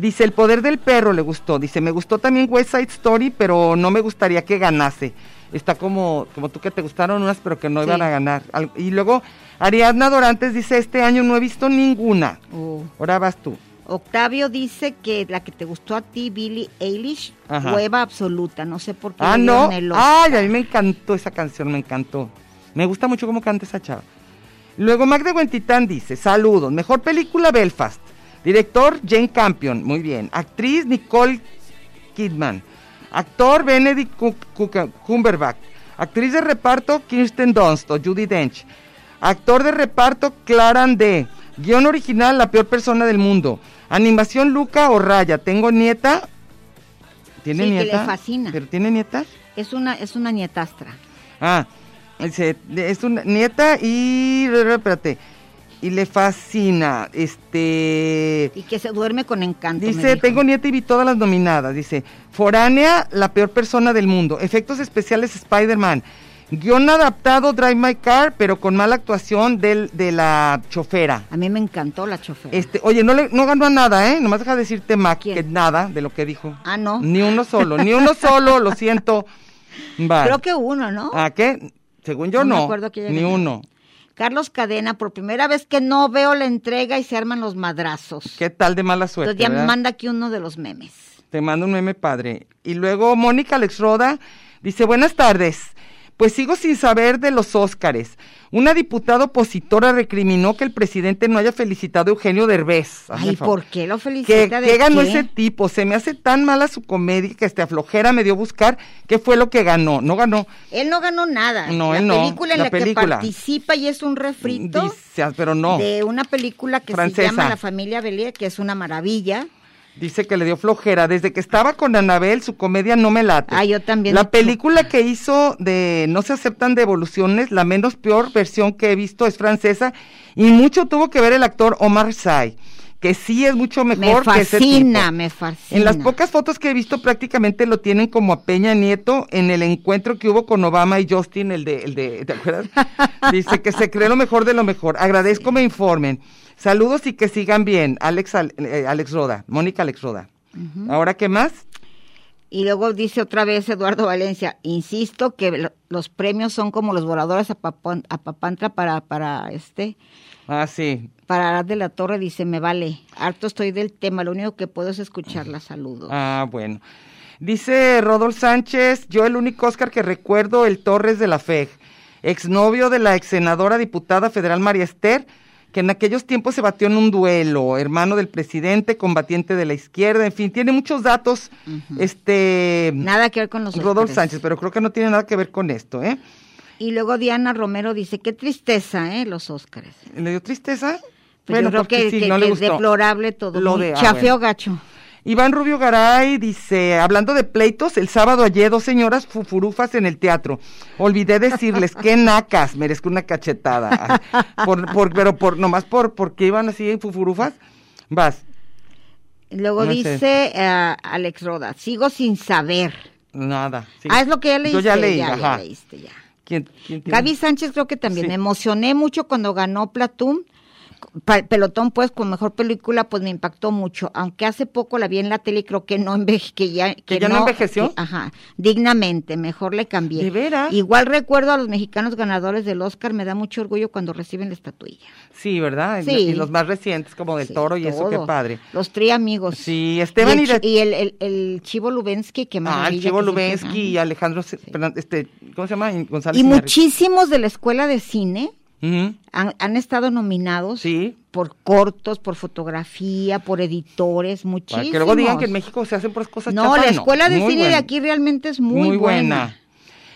Dice, el poder del perro le gustó. Dice, me gustó también West Side Story, pero no me gustaría que ganase. Está como, como tú que te gustaron unas, pero que no Sí. iban a ganar. Y luego, Ariadna Dorantes dice, este año no he visto ninguna. Oh. Ahora vas tú. Octavio dice que la que te gustó a ti, Billie Eilish, Ajá. hueva absoluta. No sé por qué. Ah, no. el. Ay, a mí me encantó esa canción, me encantó. Me gusta mucho cómo canta esa chava. Luego Magda Huentitán dice, saludos, mejor película Belfast. Director Jane Campion, muy bien. Actriz Nicole Kidman. Actor Benedict Cu- Cu- Cumberbatch. Actriz de reparto Kirsten Dunst o Judy Dench. Actor de reparto Claran D. Guión original La peor persona del mundo. Animación Luca o Raya. Tengo nieta. ¿Tiene Sí, que le nieta? fascina. ¿Pero tiene nieta? Es una, es una nietastra. Ah, es una nieta y, espérate, y le fascina. Este. Y que se duerme con encanto. me Dice, tengo nieta y vi todas las nominadas. Dice, Foránea, la peor persona del mundo. Efectos especiales Spider-Man. Guión adaptado Drive My Car, pero con mala actuación del, de la chofera. A mí me encantó la chofer. Este, oye, no, le, no ganó a nada, ¿eh? Nomás deja de decirte Mac ¿Quién? que nada de lo que dijo. Ah, no. Ni uno solo, ni uno solo, lo siento. Va. Creo que uno, ¿no? ¿A qué? Según yo No me no. acuerdo que ni uno. Carlos Cadena, por primera vez que no veo la entrega y se arman los madrazos. ¿Qué tal de mala suerte? Entonces ya me verdad? manda aquí uno de los memes. Te mando un meme padre. Y luego Mónica Alex Roda dice, buenas tardes. Pues sigo sin saber de los Óscares. Una diputada opositora recriminó que el presidente no haya felicitado a Eugenio Derbez. Ay. ¿por qué lo ¿Qué, felicita? ¿De qué ganó qué? ese tipo? Se me hace tan mala su comedia que este aflojera me dio buscar qué fue lo que ganó. No ganó. Él no ganó nada. No, la él no. película en La la, que participa y es un refrito Dice, pero no. de una película que Francesa. se llama La familia Belier, que es una maravilla. Dice que le dio flojera. Desde que estaba con Anabel, su comedia no me late. Ah, yo también. La película que hizo de No se aceptan devoluciones, la menos peor versión que he visto es francesa y mucho tuvo que ver el actor Omar Sy, que sí es mucho me mejor que ese fascina, tipo. me fascina. En las pocas fotos que he visto prácticamente lo tienen como a Peña Nieto en el encuentro que hubo con Obama y Justin, el de, el de ¿te acuerdas? Dice que se cree lo mejor de lo mejor. Agradezco me informen. Saludos y que sigan bien. Alex, Al- eh, Alex Roda, Mónica Alex Roda. ¿Ahora qué más? Y luego dice otra vez Eduardo Valencia, insisto que lo- los premios son como los voladores a, Papán- a Papantra para, para este, Ah, sí. para Arad de la Torre, dice, me vale, harto estoy del tema, lo único que puedo es escucharla, saludos. Ah, bueno. Dice Rodolfo Sánchez, yo el único Oscar que recuerdo, el Torres de la FEG, exnovio de la ex senadora diputada federal María Esther, que en aquellos tiempos se batió en un duelo, hermano del presidente, combatiente de la izquierda, en fin, tiene muchos datos, este, Nada que ver con los Rodolfo Óscares. Sánchez, pero creo que no tiene nada que ver con esto, ¿eh? Y luego Diana Romero dice, qué tristeza, ¿eh? Los Óscares. ¿Le dio tristeza? Pues yo creo que, sí, que- no le gustó. deplorable todo, Lo ah, chafeo bueno. gacho. Iván Rubio Garay dice, hablando de pleitos, el sábado hallé dos señoras fufurufas en el teatro. Olvidé decirles, qué nacas, merezco una cachetada. Por, por, pero por, nomás por, porque iban así en fufurufas. Vas, Luego No dice eh, Alex Roda, sigo sin saber. nada. sí. Ah, es lo que ya leíste. Yo ya leí, ya, leíste, ya. ¿Quién- quién? Gaby Sánchez creo que también. Sí. Me emocioné mucho cuando ganó Platoon. Pelotón, pues, con mejor película, pues me impactó mucho. Aunque hace poco la vi en la tele y creo que no enveje, que ya, ¿Que ya no envejeció? que- ajá, dignamente, mejor le cambié. ¿De veras? Igual recuerdo a los mexicanos ganadores del Oscar, me da mucho orgullo cuando reciben la estatuilla. Sí, ¿verdad? Sí. Y los más recientes, como del Sí, Toro y eso, qué padre. Los tri amigos. Sí, Esteban y y, el, y el, el- el Chivo Lubensky, que Ah, el. Chivo Lubensky y Alejandro, Fernan- este, ¿cómo se llama? González Y muchísimos de la escuela de cine Han, han estado nominados Sí, por cortos, por fotografía, por editores, para muchísimos. que luego digan que en México se hacen puras cosas No, la escuela de Muy cine de aquí realmente es muy, buena.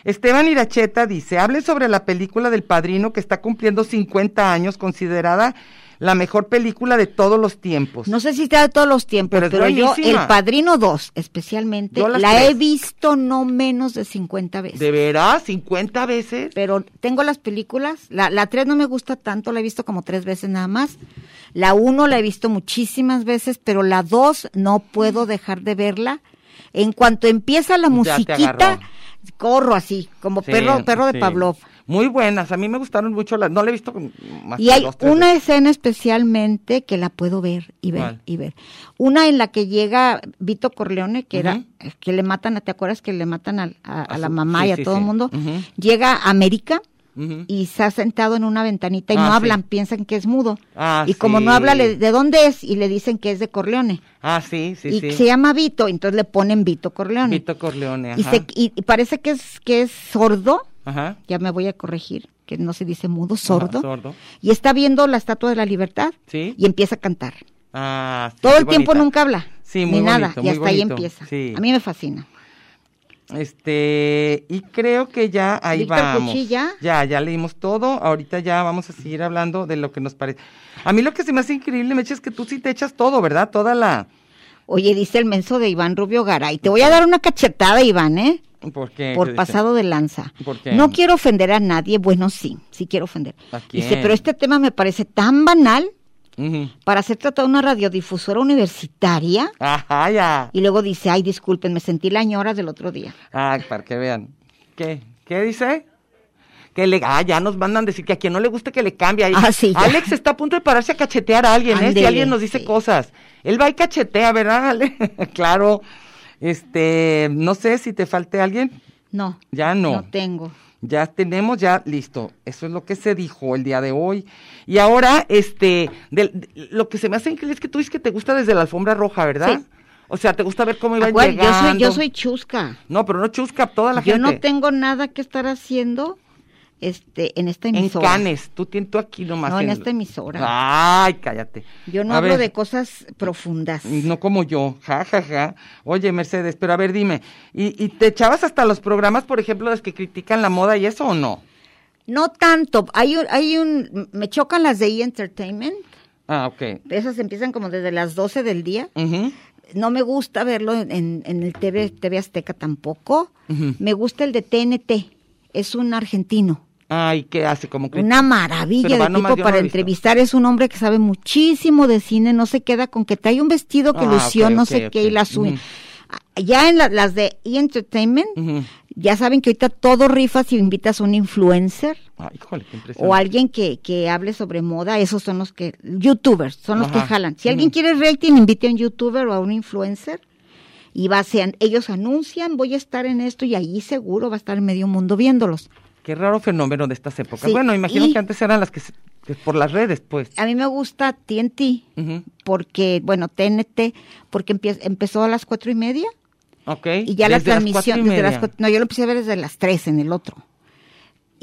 Esteban Iracheta dice, hable sobre la película del Padrino que está cumpliendo 50 años, considerada la mejor película de todos los tiempos. No sé si está de todos los tiempos, Pero yo. El Padrino 2, especialmente, Yo la he visto no menos de 50 veces. ¿De veras? ¿50 veces? Pero tengo las películas, la, la 3 no me gusta tanto, la he visto como tres veces nada más. La 1 la he visto muchísimas veces, pero la 2 no puedo dejar de verla. En cuanto empieza la musiquita, corro así, como Sí, perro, perro de sí. Pavlov. Muy buenas, a mí me gustaron mucho las, no la he visto más Y que hay dos, tres una veces. escena especialmente que la puedo ver y ver ¿Cuál? y ver. Una en la que llega Vito Corleone, que era que le matan, ¿te acuerdas que le matan al- a, a A la mamá sí, y a sí, todo el sí. mundo? Llega a América y se ha sentado en una ventanita y Ah, no sí. hablan, piensan que es mudo. Ah, y como no habla, le- ¿de dónde es? Y le dicen que es de Corleone. Ah, sí, sí, y sí. se llama Vito, entonces le ponen Vito Corleone. Vito Corleone, y, ajá. se, y, y parece que es, que es sordo, Ajá. ya me voy a corregir, que no se dice mudo, sordo. Ajá, sordo. Y está viendo la Estatua de la Libertad Sí. y empieza a cantar. Ah, sí, Todo el tiempo nunca habla. Sí, ni nada. y hasta ahí empieza. A mí me fascina. Este, y creo que ya ahí Víctor vamos. Cuchilla. Ya, ya leímos todo. Ahorita ya vamos a seguir hablando de lo que nos parece. A mí lo que se me hace increíble, Meche, es que tú sí te echas todo, ¿verdad? Toda la. Oye, dice el menso de Iván Rubio Garay. Te voy a dar una cachetada, Iván, ¿eh? ¿Por qué? ¿Qué Por dice? pasado de lanza. ¿Por qué? No quiero ofender a nadie. Bueno, sí, sí quiero ofender. ¿A Dice, quién? pero este tema me parece tan banal para ser tratado una radiodifusora universitaria. Ajá, ya. Y luego dice, ay, disculpen, me sentí la ñora del otro día. Ah, para que vean. ¿Qué? ¿Qué dice? Que le, ah, ya nos mandan decir que a quien no le guste que le cambie. Ah, sí. Alex está a punto de pararse a cachetear a alguien, ¿eh? Si alguien nos dice sí. cosas. Él va y cachetea, ¿verdad, Ale? claro. Este, no sé si te falte alguien. No. Ya no. No tengo. Ya tenemos, ya listo. Eso es lo que se dijo el día de hoy. Y ahora, este, de- lo que se me hace increíble es que tú dices que te gusta desde la alfombra roja, ¿verdad? Sí. O sea, te gusta ver cómo iban Acuérdate, yo llegando. soy, yo soy chusca. No, pero no chusca toda la yo gente. no tengo nada que estar haciendo este, en esta En emisora. Canes, tú tienes tú aquí nomás. No, en esta emisora. Ay, cállate. Yo no A hablo ver, de cosas profundas. No como yo, ja, ja, ja. Oye, Mercedes, pero a ver, dime, ¿y, y te echabas hasta los programas, por ejemplo, los que critican la moda y eso o no? No tanto. Hay un, hay un, me chocan las de E! Entertainment. Ah, ok. Esas empiezan como desde las 12 del día. Ujú. No me gusta verlo en, en el TV, TV Azteca tampoco. Ujú. Me gusta el de TNT. Es un argentino. Ay, ¿qué hace? Como cri- Una maravilla de tipo para entrevistar. Es un hombre que sabe muchísimo de cine. No se queda con que trae un vestido que Ah, lució, ok, no ok, sé qué, ok. y. Ujú. Ah, Ya en la- las de E! Entertainment, ya saben que ahorita todo rifa si invitas a un influencer. Ay, híjole, qué impresionante. o alguien que, que hable sobre moda, esos son los que, youtubers, son los que jalan. Si alguien quiere rating, invite a un youtuber o a un influencer y va, sean, ellos anuncian, voy a estar en esto y ahí seguro va a estar medio mundo viéndolos. Qué raro fenómeno de estas épocas. Sí, Bueno, imagino que antes eran las que, se- que por las redes, pues. A mí me gusta TNT Ujú. porque, bueno, TNT, porque empezó a las cuatro y media Ok. y ya la desde las cuatro transmisión, y desde las cuatro- no, yo lo empecé a ver desde las tres en el otro.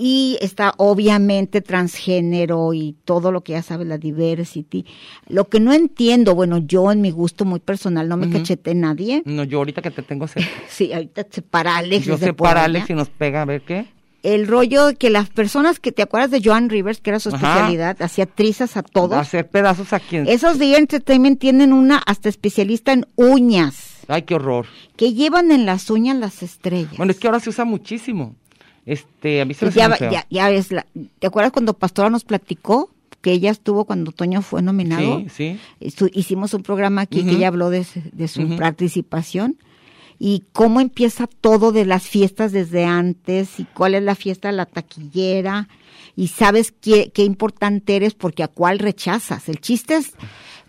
Y está obviamente transgénero y todo lo que ya sabes, la diversity. Lo que no entiendo, bueno, yo en mi gusto muy personal, no me Ujú. cacheté nadie. No, yo ahorita que te tengo cerca. Sí, ahorita se para Alex. yo desde sé por para allá. Alex y nos pega, a ver qué. El rollo de que las personas que, ¿te acuerdas de Joan Rivers, que era su Ajá. especialidad? Hacía trizas a todos. Hacer pedazos a quien. Esos de Entertainment tienen una hasta especialista en uñas, Ay, qué horror. que llevan en las uñas las estrellas. Bueno, es que ahora se usa muchísimo. Este, a mí se me Pues hace ya, muy va- feo. ya, ya ves, la- ¿te acuerdas cuando Pastora nos platicó que ella estuvo cuando Toño fue nominado? Sí, sí. Hicimos un programa aquí que Ujú. ella habló de, su Ujú. participación y cómo empieza todo de las fiestas desde antes y cuál es la fiesta de la taquillera y sabes qué, qué importante eres porque a cuál rechazas. El chiste es,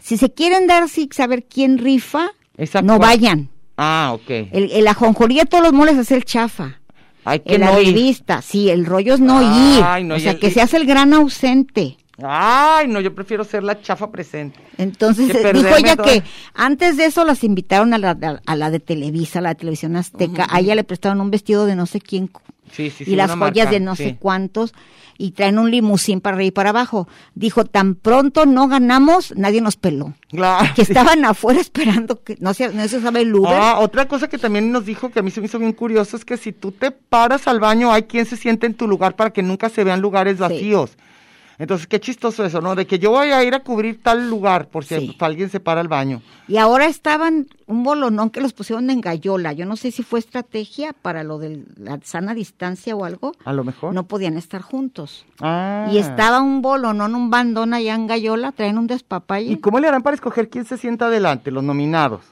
si se quieren dar sí saber quién rifa, Esa no vayan. Ah, ok. El, el ajonjolí de todos los moles es el chafa. Hay que En la no ir. revista, sí, el rollo es no ir. no, o sea, el- que se hace el gran ausente. Ay, no, yo prefiero ser la chafa presente. Entonces Que eh, dijo ella que antes de eso las invitaron a la, a, la de Televisa, a la de televisión azteca. A ella le prestaron un vestido de no sé quién Sí, sí, sí. y las joyas marca, de no sé cuántos y traen un limusín para arriba y para abajo. Dijo, tan pronto no ganamos, nadie nos peló. Claro, Que estaban afuera esperando que no se, no se sabe el Uber. Ah, otra cosa que también nos dijo que a mí se me hizo bien curioso es que si tú te paras al baño, hay quien se siente en tu lugar para que nunca se vean lugares vacíos. Entonces, qué chistoso eso, ¿no? De que yo voy a ir a cubrir tal lugar por si Sí. alguien se para al baño. Y ahora estaban un bolonón que los pusieron en gallola. Yo no sé si fue estrategia para lo de la sana distancia o algo. A lo mejor. No podían estar juntos. Ah. Y estaba un bolonón, un bandón allá en gallola, traen un despapalle. ¿Y cómo le harán para escoger quién se sienta adelante, los nominados?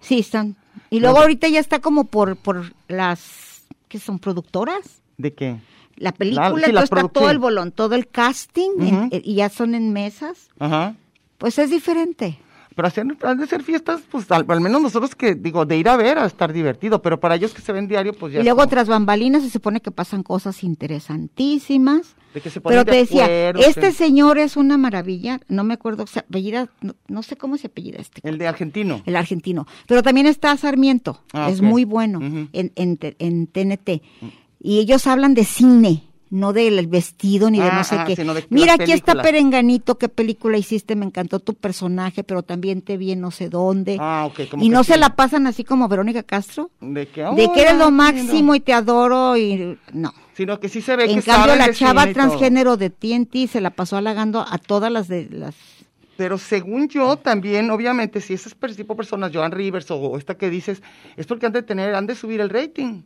Sí, están. Y luego ahorita ya está como por, por las, que son productoras. ¿De qué? La película, sí, la está todo el bolón, todo el casting, eh, y ya son en mesas. Ajá. Pues es diferente. Pero hacer, han de ser fiestas, pues al, al menos nosotros que, digo, de ir a ver a estar divertido, pero para ellos que se ven diario, pues ya. Y luego como tras bambalinas se supone que pasan cosas interesantísimas. de que se Pero te de decía, acuerdo, este señor es una maravilla, no me acuerdo, se apellida, no, no sé cómo se apellida este, El de argentino. el argentino. Pero también está Sarmiento, Ah, es muy bueno en, en, en TNT. Y ellos hablan de cine, no del vestido ni de Ah, no sé ah, qué. Mira, aquí está. Perenganito, qué película hiciste, me encantó tu personaje, pero también te vi en no sé dónde. Ah, ok. como y que no sí. se la pasan así como Verónica Castro, De que, de que eres lo "Hola, máximo lindo". y te adoro y no. Sino que sí se ve En que cambio, saben la chava transgénero de TNT se la pasó halagando a todas las de las pero según yo también, obviamente, si ese tipo de personas, Joan Rivers o esta que dices, es porque han de tener, han de subir el rating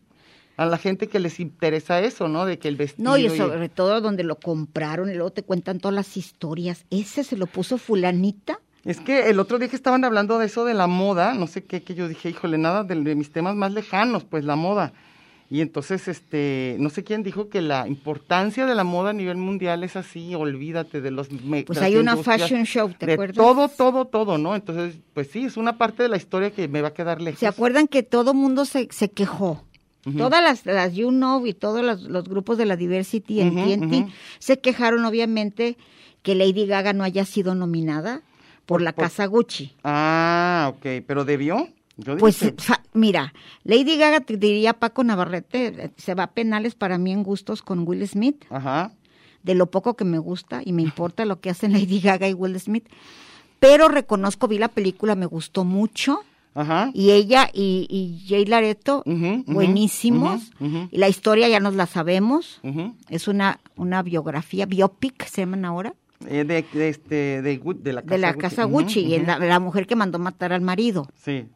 a la gente que les interesa eso, ¿no? De que el vestido. No, y sobre todo donde lo compraron y luego te cuentan todas las historias. Ese se lo puso fulanita. Es que el otro día que estaban hablando de eso de la moda, no sé qué, que yo dije, híjole, nada de, de mis temas más lejanos, pues la moda. Y entonces, este, no sé quién dijo que la importancia de la moda a nivel mundial es así, olvídate de los... Pues hay una fashion show, ¿te de acuerdas? todo, todo, todo, ¿no? Entonces, pues sí, es una parte de la historia que me va a quedar lejos. ¿Se acuerdan que todo mundo se, se quejó? Todas las, las You Know y todos los, los grupos de la Diversity en TNT se quejaron, obviamente, que Lady Gaga no haya sido nominada por la por- casa Gucci. Ah, ok, pero debió. Yo Pues mira, Lady Gaga, te diría Paco Navarrete, se va a penales para mí en gustos con Will Smith, Ajá. de lo poco que me gusta y me importa lo que hacen Lady Gaga y Will Smith. Pero reconozco, vi la película, me gustó mucho. Ajá. Y ella y, y Jay Lareto, buenísimos. Y la historia ya nos la sabemos. Es una, una biografía, biopic se llaman ahora, Eh, de, de este, de, la casa de la Gucci. casa Gucci, y la, la mujer que mandó matar al marido. Sí.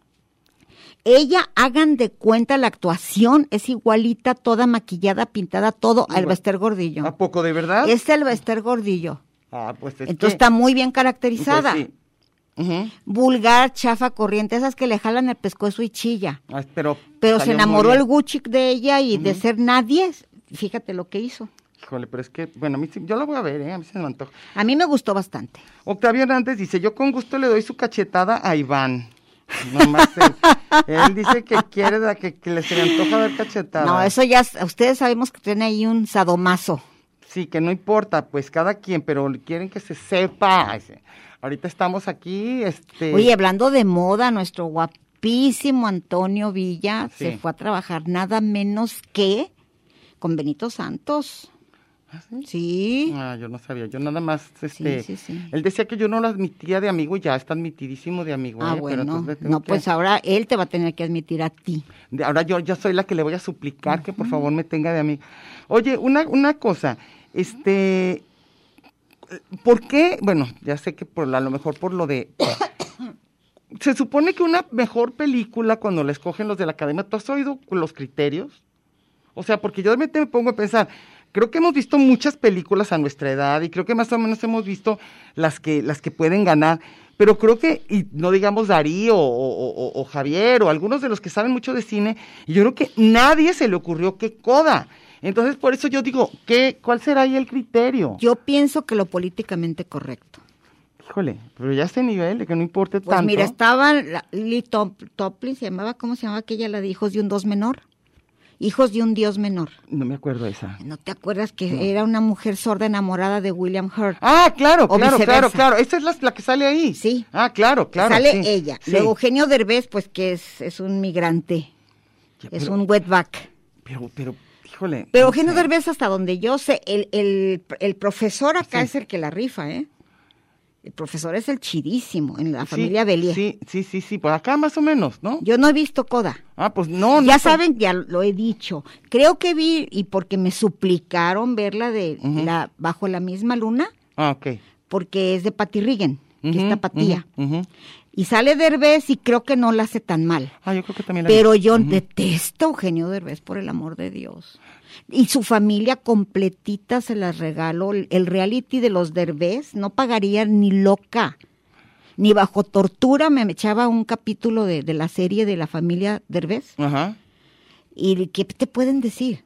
Ella, hagan de cuenta la actuación, es igualita, toda maquillada, pintada, todo al Igual. Bester Gordillo. ¿A poco de verdad? Es el Bester Gordillo. Ah, pues es Entonces que- está muy bien pues caracterizada. Vulgar, chafa, corriente, esas que le jalan el pescuezo y chilla. Ah, pero Pero se enamoró el Gucci de ella y de ser nadie. Fíjate lo que hizo. Híjole, pero es que, bueno, a mí yo la voy a ver, ¿eh? A mí se me antoja. A mí me gustó bastante. Octavio Hernández dice, yo con gusto le doy su cachetada a Iván. Nomás él, él dice que quiere, da- que, que le se le antoja ver cachetada. No, eso ya, ustedes sabemos que tiene ahí un sadomaso. Sí, que no importa, pues cada quien, pero quieren que se sepa. Ahorita estamos aquí, este... Oye, hablando de moda, nuestro guapísimo Antonio Villa Sí. se fue a trabajar nada menos que con Benito Santos. Sí. Ah, yo no sabía, yo nada más, este, sí, sí. él decía que yo no lo admitía de amigo y ya está admitidísimo de amigo. Ah, ¿eh? Bueno. No, que- pues ahora él te va a tener que admitir a ti. de- ahora yo ya soy la que le voy a suplicar que por favor me tenga de amigo. Oye, una, una cosa, este, ¿por qué? Bueno, ya sé que por a lo mejor por lo de... Se supone que una mejor película cuando la escogen los de la academia, ¿tú has oído los criterios? O sea, porque yo realmente me pongo a pensar, creo que hemos visto muchas películas a nuestra edad y creo que más o menos hemos visto las que, las que pueden ganar, pero creo que, y no digamos Darío o, o- Javier o algunos de los que saben mucho de cine, yo creo que nadie se le ocurrió que coda. Entonces, por eso yo digo, ¿qué, ¿cuál será ahí el criterio? Yo pienso que lo políticamente correcto. Híjole, pero ya este nivel de que no importe Pues tanto. mira, estaba la- Lily Top- Toplin, se llamaba, ¿cómo se llamaba aquella, la de hijos de un dos menor? Hijos de un dios menor. No me acuerdo esa. ¿No te acuerdas que era una mujer sorda enamorada de William Hurt? Ah, claro, claro, claro, claro. Esa es la, la que sale ahí. Sí. Ah, claro, claro. Sale sí, ella. sí. Luego Eugenio Derbez, pues que es, es un migrante, Ya, es pero- un wetback. Pero, pero, híjole. Pero no Eugenio sé. Derbez, hasta donde yo sé, el, el, el profesor acá Sí. es el que la rifa, ¿eh? El profesor es el chidísimo en la Sí, familia Belier. Sí, sí, sí, sí, por acá más o menos, ¿no? Yo no he visto Coda. Ah, pues no, no. ya pues- saben, ya lo he dicho. Creo que vi, y porque me suplicaron verla de la Bajo la misma luna, Ah, ok. porque es de Patty Rigen, que es tapatía. ujú, ujú. Y sale Derbez y creo que no la hace tan mal. Ah, yo creo que también la Pero yo detesto a Eugenio Derbez, por el amor de Dios. Y su familia completita se las regaló. El reality de los Derbez no pagaría ni loca. Ni bajo tortura me echaba un capítulo de, de la serie de la familia Derbez. Ajá. ¿Y qué te pueden decir?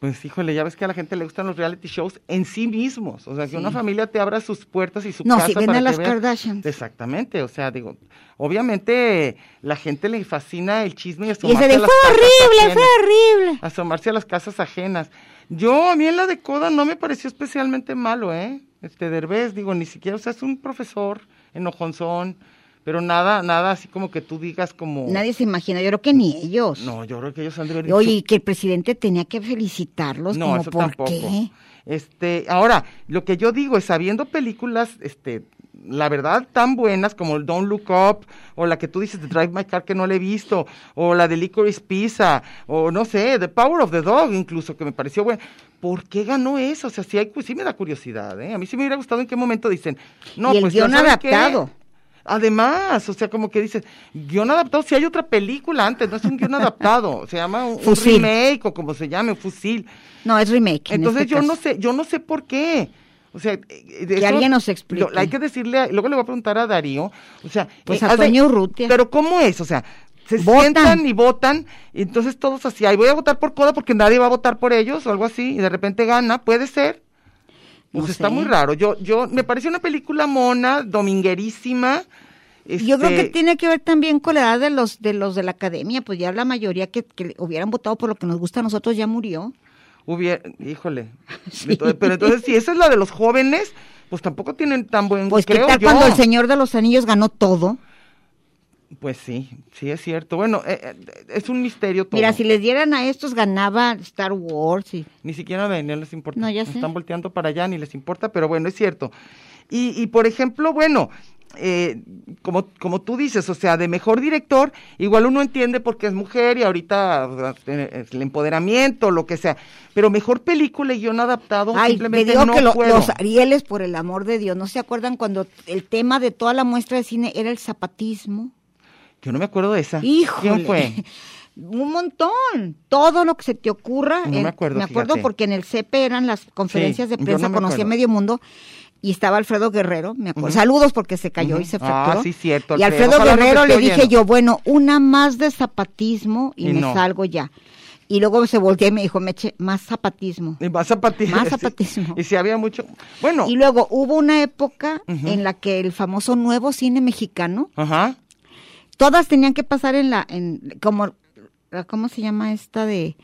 Pues híjole, ya ves que a la gente le gustan los reality shows en sí mismos. O sea, que una familia te abra sus puertas y su No, casa si ven a las veas- Kardashians. Exactamente, o sea, digo, obviamente la gente le fascina el chisme y Y asomarse ese de, a fue las casas horrible, fue ajenas. horrible. asomarse a las casas ajenas. Yo, a mí en la de Coda no me pareció especialmente malo, ¿eh? Este Derbez, digo, ni siquiera, o sea, es un profesor enojonzón, pero nada, nada así como que tú digas como... Nadie se imagina, yo creo que ni ellos. No, yo creo que ellos han de haber dicho... Oye, y que el presidente tenía que felicitarlos, no, como eso por tampoco. qué. Este, ahora, lo que yo digo es, sabiendo películas, este, la verdad, tan buenas como el Don't Look Up, o la que tú dices de Drive My Car que no la he visto, o la de Licorice Pizza, o no sé, The Power of the Dog incluso, que me pareció buena. ¿por qué ganó eso? O sea, sí, hay, sí me da curiosidad, ¿eh? A mí sí me hubiera gustado en qué momento dicen, no, Y el pues guion saben qué. Además, o sea, como que dices, guion adaptado, si hay otra película antes, no es un guion adaptado, se llama un, remake o como se llame, un fusil. No, es remake. en Entonces este yo no sé, yo no sé por qué. O sea, eh, de Que alguien nos explique. lo- hay que decirle, a- luego le voy a preguntar a Darío, o sea, Pues eh, a Toño Urrutia. Pero ¿cómo es? O sea, se Votan. sientan y votan, y entonces todos así, ay, voy a votar por Coda porque nadie va a votar por ellos o algo así, y de repente gana, puede ser. Pues No está sé. muy raro. Yo, yo, me parece una película mona, dominguerísima. Yo creo que este, tiene que ver también con la edad de los de los de la academia, pues ya la mayoría que, que hubieran votado por lo que nos gusta a nosotros ya murió. Hubiera, híjole. Entonces, pero entonces, si esa es la de los jóvenes, pues tampoco tienen tan buen Pues qué creo tal yo. cuando el Señor de los Anillos ganó todo. Pues sí, sí es cierto. Bueno, eh, eh, es un misterio todo. Mira, si les dieran a estos ganaba Star Wars y Ni siquiera ven, no les importa. No, ya sé. Están volteando para allá, ni les importa, pero bueno, es cierto. Y, y por ejemplo, bueno, eh, como, como tú dices, o sea, de mejor director, igual uno entiende porque es mujer y ahorita el empoderamiento, lo que sea. Pero mejor película y guion adaptado, Ay, me simplemente digo no que lo- puedo. los Arieles, por el amor de Dios, ¿no se acuerdan cuando el tema de toda la muestra de cine era el zapatismo? Yo no me acuerdo de esa. Híjole. ¿Quién fue? Un montón. Todo lo que se te ocurra. No me en- acuerdo, Me acuerdo fíjate. porque en el CP eran las conferencias Sí, de prensa, no conocía medio mundo. Y estaba Alfredo Guerrero, me acuerdo. Saludos porque se cayó y se Ujú. fracturó. Ah, sí, cierto, Y Alfredo. Ojalá Guerrero le dije oyendo. yo, bueno, una más de zapatismo y, Y me no. salgo ya. Y luego se volteó y me dijo, Meche, más zapatismo. Y más zapatismo. Más zapatismo. Y si había mucho. Bueno, Y luego hubo una época en la que el famoso nuevo cine mexicano, ajá. Todas tenían que pasar en la, en, como, ¿cómo se llama esta de?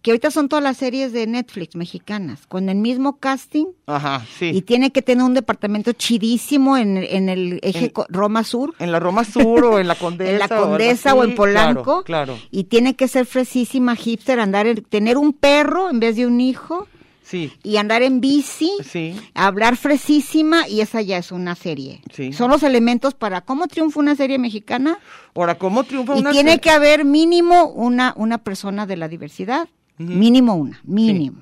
Que ahorita son todas las series de Netflix mexicanas, con el mismo casting Ajá, sí. y tiene que tener un departamento chidísimo en, en el eje En- Roma Sur. En la Roma Sur o en la Condesa. en la Condesa o en Polanco. Claro, claro. Y tiene que ser fresísima, hipster, andar, en- tener un perro en vez de un hijo Sí, y andar en bici. sí. hablar fresísima y esa ya es una serie. Sí. Son los elementos para cómo triunfa una serie mexicana Ahora, ¿cómo triunfa y una tiene serie? que haber mínimo una una persona de la diversidad, mínimo una, mínimo.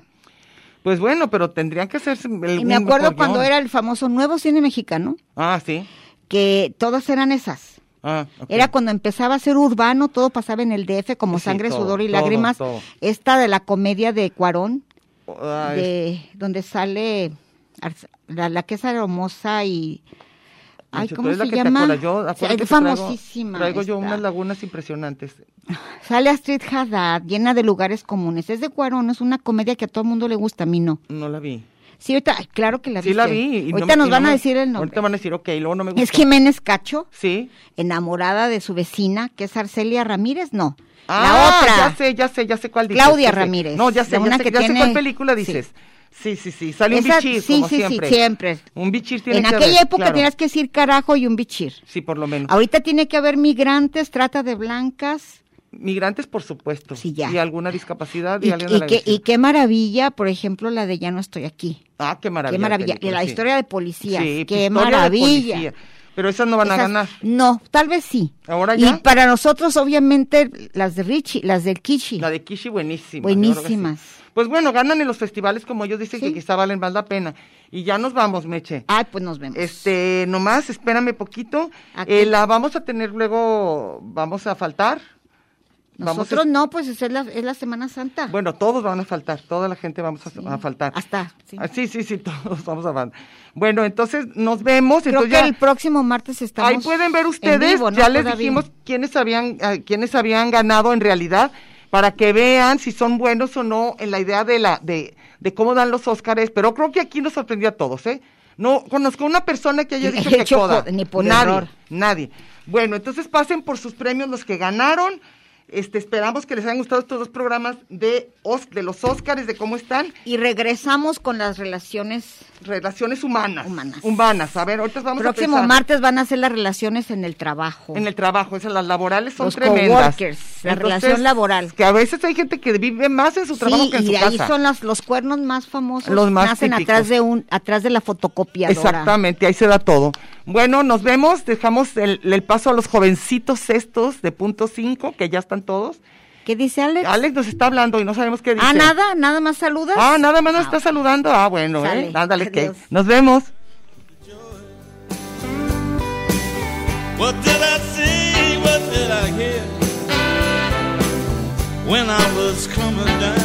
Pues bueno, pero tendrían que hacerse. el- Y me acuerdo cuando era el famoso nuevo cine mexicano, Ah, sí. que todas eran esas. Ah. Era cuando empezaba a ser urbano, todo pasaba en el DF como Sí, sangre, todo, sudor y todo, lágrimas. todo. Esta de la comedia de Cuarón, de donde sale la, la que es aromosa y ay, ¿cómo eres la se que llama? yo, es que traigo- famosísima. Traigo yo esta. unas lagunas impresionantes. Sale Astrid Haddad, llena de lugares comunes. Es de Cuarón, es una comedia que a todo el mundo le gusta, a mí no. No la vi. Sí, ahorita, ay, claro que la vi. sí la vi. no ahorita me- nos y no van a decir el nombre. Ahorita van a decir, ok, luego no me gusta. Es Jiménez Cacho, Sí. enamorada de su vecina, que es Arcelia Ramírez, no. Ah, la otra. ya sé, ya sé, ya sé cuál dices. Claudia sí. Ramírez, No, ya sé, de ya una sé, que ya sé cuál película sí. dices. Sí, sí, sí. Sale un Esa- bichir, sí, como sí, sí, siempre. siempre. Un bichir tiene En que aquella haber, época claro. tenías que decir carajo y un bichir. Sí, por lo menos. Ahorita tiene que haber migrantes, trata de blancas. Migrantes, por supuesto. Sí, ya. Y alguna discapacidad y, Y, alguien y la qué, y qué maravilla, por ejemplo, la de Ya no estoy aquí. Ah, qué maravilla. qué maravilla. película, la sí. historia de policías. Sí, qué de maravilla. policía. Pero esas no van a ganar. No, tal vez sí. Ahora Y ya. para nosotros, obviamente, las de Richie, las del Kishi. La de Kishi, buenísima. yo creo que sí. Buenísimas. Pues bueno, ganan en los festivales, como ellos dicen, Sí. que quizá valen más la pena. Y ya nos vamos, Meche. Ay, pues nos vemos. Este, nomás, espérame poquito. Eh, la vamos a tener luego, vamos a faltar. Vamos a- Nosotros no, pues es la, es la Semana Santa. Bueno, todos van a faltar, toda la gente vamos a, Sí. a faltar. Hasta, sí. Ah, sí, sí, sí, todos vamos a faltar. Bueno, entonces nos vemos. Creo entonces que ya- el próximo martes estamos. Ahí pueden ver ustedes, vivo, ¿no? ya les Todavía. dijimos quiénes habían, ah, quiénes habían ganado en realidad, para que vean si son buenos o no en la idea de la, de, de cómo dan los Óscares, pero creo que aquí nos sorprendió a todos, ¿eh? No conozco una persona que haya dicho que coda. por- ni por nadie, error. nadie. Bueno, entonces pasen por sus premios los que ganaron. Este, esperamos que les hayan gustado estos dos programas de, Os- de los Óscares, de cómo están. Y regresamos con las relaciones. Relaciones humanas. Humanas. Humanas. A ver, ahorita vamos Próximo a pensar. martes van a ser las relaciones en el trabajo. En el trabajo, esas las laborales son Los tremendas. la relación laboral. Que a veces hay gente que vive más en su trabajo sí, que en y su de ahí casa. son las, los cuernos más famosos. Los más nacen típicos. atrás de un, atrás de la fotocopiadora. Exactamente, ahí se da todo. Bueno, nos vemos, dejamos el, el paso a los jovencitos estos de punto 5, que ya están todos. ¿Qué dice Alex? Alex nos está hablando y no sabemos qué dice. ah, nada, nada más saludas. Ah, nada más nos Ah, está saludando. Ah, bueno, Sale. ¿eh? Ándale, que nos vemos. What did I see? What did I hear? When I was coming down,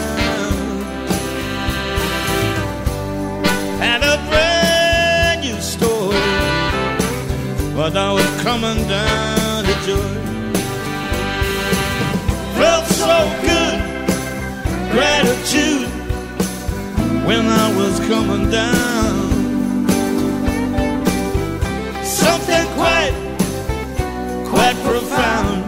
But I was coming down to joy. Felt so good, gratitude. When I was coming down, something quite quite profound.